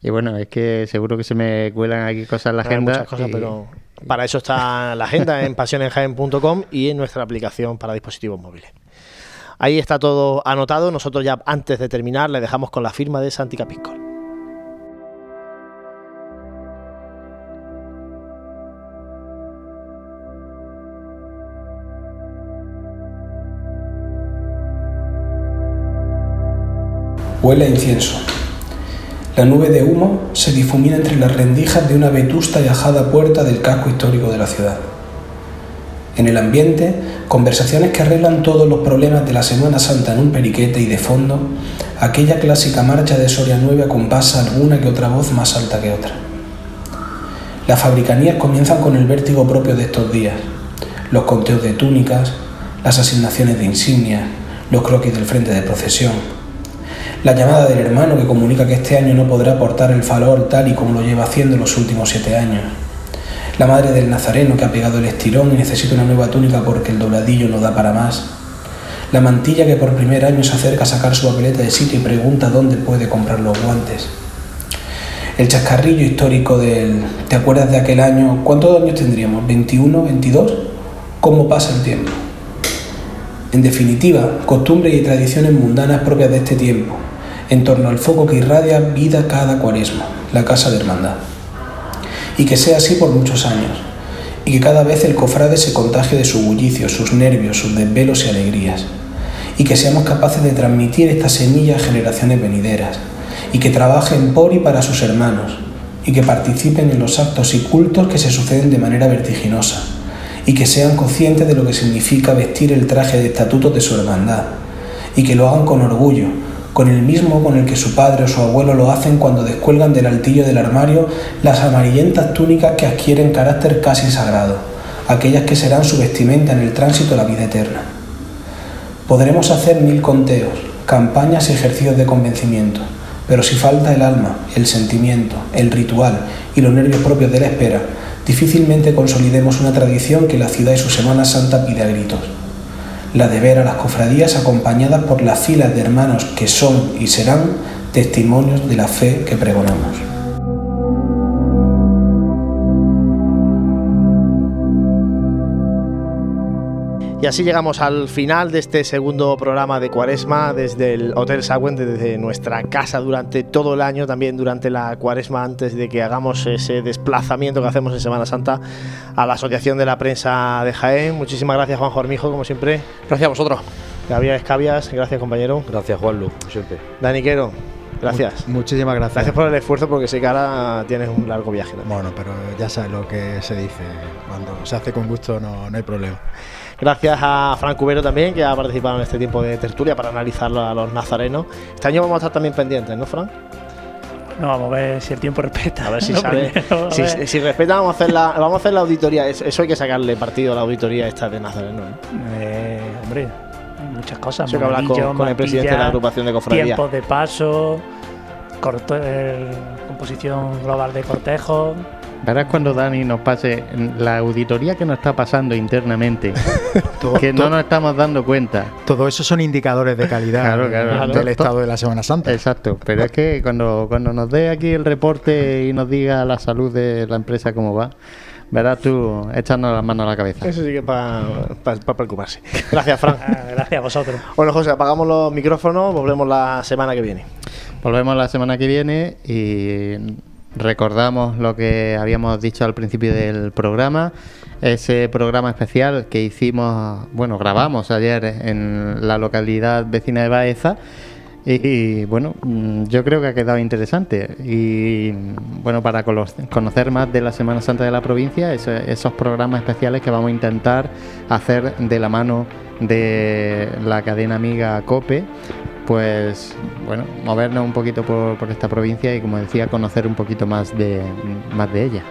Y bueno, es que seguro que se me cuelan aquí cosas en la agenda. Muchas cosas, pero para eso está la agenda en pasionenjaen.com y en nuestra aplicación para dispositivos móviles. Ahí está todo anotado. Nosotros ya antes de terminar le dejamos con la firma de Santi Capiscol. Huele a incienso. La nube de humo se difumina entre las rendijas de una vetusta y ajada puerta del casco histórico de la ciudad. En el ambiente, conversaciones que arreglan todos los problemas de la Semana Santa en un periquete y de fondo, aquella clásica marcha de Soria Nueva compasa alguna que otra voz más alta que otra. Las fabricanías comienzan con el vértigo propio de estos días, los conteos de túnicas, las asignaciones de insignias, los croquis del frente de procesión, la llamada del hermano que comunica que este año no podrá aportar el falor tal y como lo lleva haciendo los últimos siete años, la madre del nazareno que ha pegado el estirón y necesita una nueva túnica porque el dobladillo no da para más, la mantilla que por primer año se acerca a sacar su papeleta de sitio y pregunta dónde puede comprar los guantes, el chascarrillo histórico del ¿te acuerdas de aquel año? ¿Cuántos años tendríamos? ¿21? ¿22? ¿Cómo pasa el tiempo? En definitiva, costumbres y tradiciones mundanas propias de este tiempo, en torno al foco que irradia vida cada cuaresma, la casa de hermandad. Y que sea así por muchos años, y que cada vez el cofrade se contagie de su bullicio, sus nervios, sus desvelos y alegrías, y que seamos capaces de transmitir esta semilla a generaciones venideras, y que trabajen por y para sus hermanos, y que participen en los actos y cultos que se suceden de manera vertiginosa, y que sean conscientes de lo que significa vestir el traje de estatutos de su hermandad, y que lo hagan con orgullo, con el mismo con el que su padre o su abuelo lo hacen cuando descuelgan del altillo del armario las amarillentas túnicas que adquieren carácter casi sagrado, aquellas que serán su vestimenta en el tránsito a la vida eterna. Podremos hacer mil conteos, campañas y ejercicios de convencimiento, pero si falta el alma, el sentimiento, el ritual y los nervios propios de la espera, difícilmente consolidemos una tradición que la ciudad y su Semana Santa pide a gritos. La de ver a las cofradías acompañadas por las filas de hermanos que son y serán testimonios de la fe que pregonamos. Y así llegamos al final de este segundo programa de Cuaresma desde el Hotel Sagüen, desde nuestra casa durante todo el año, también durante la Cuaresma, antes de que hagamos ese desplazamiento que hacemos en Semana Santa a la Asociación de la Prensa de Jaén. Muchísimas gracias, Juan Jormijo, como siempre. Gracias a vosotros. Gabriel Escabias, gracias, compañero. Gracias, Juanlu, siempre. Daniquero. Gracias. muchísimas gracias. Gracias por el esfuerzo porque sé que ahora tienes un largo viaje. Bueno, pero ya sabes lo que se dice. Cuando se hace con gusto no, no hay problema. Gracias a Fran Cubero también, que ha participado en este tiempo de tertulia para analizarlo a los nazarenos. Este año vamos a estar también pendientes, ¿no, Fran? No, vamos a ver si el tiempo respeta. A ver si sale. si, si, respeta, vamos a, hacer la, vamos a hacer la auditoría. Eso, hay que sacarle partido a la auditoría esta de Nazareno. ¿eh? Eh, hombre, muchas cosas. Hay que hablar con, con, el presidente de la agrupación de cofradía. Tiempos de paso, corte, composición global de cortejo. Verás cuando Dani nos pase la auditoría que nos está pasando internamente, que no nos estamos dando cuenta. Todo eso son indicadores de calidad del estado de la Semana Santa. Exacto, pero es que cuando, cuando nos dé aquí el reporte y nos diga la salud de la empresa cómo va, verás tú echando las manos a la cabeza. Eso sí que para preocuparse. Gracias, Fran. Ah, gracias a vosotros. Bueno, José, apagamos los micrófonos, volvemos la semana que viene. Volvemos la semana que viene y recordamos lo que habíamos dicho al principio del programa, ese programa especial que hicimos, bueno, grabamos ayer en la localidad vecina de Baeza. Y, bueno, mm, yo creo que ha quedado interesante. Y bueno, para conocer más de la Semana Santa de la provincia, esos programas especiales que vamos a intentar hacer de la mano de la cadena amiga COPE pues bueno, movernos un poquito por, esta provincia y como decía, conocer un poquito más de, más de ella.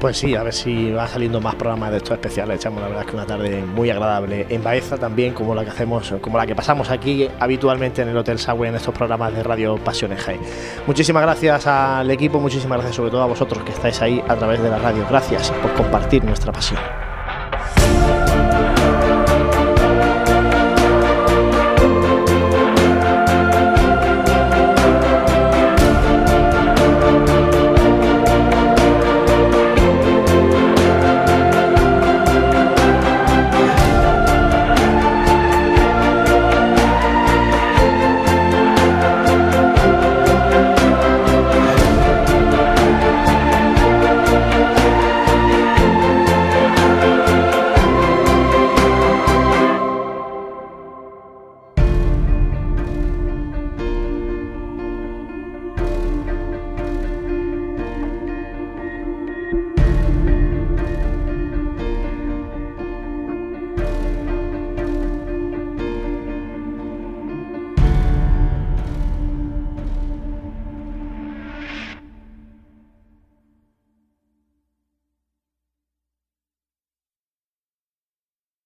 Pues sí, a ver si va saliendo más programas de estos especiales. Echamos la verdad que una tarde muy agradable en Baeza también, como la que hacemos, como la que pasamos aquí habitualmente en el Hotel Sagüe en estos programas de Radio Pasiones High. Muchísimas gracias al equipo, muchísimas gracias sobre todo a vosotros que estáis ahí a través de la radio. Gracias por compartir nuestra pasión.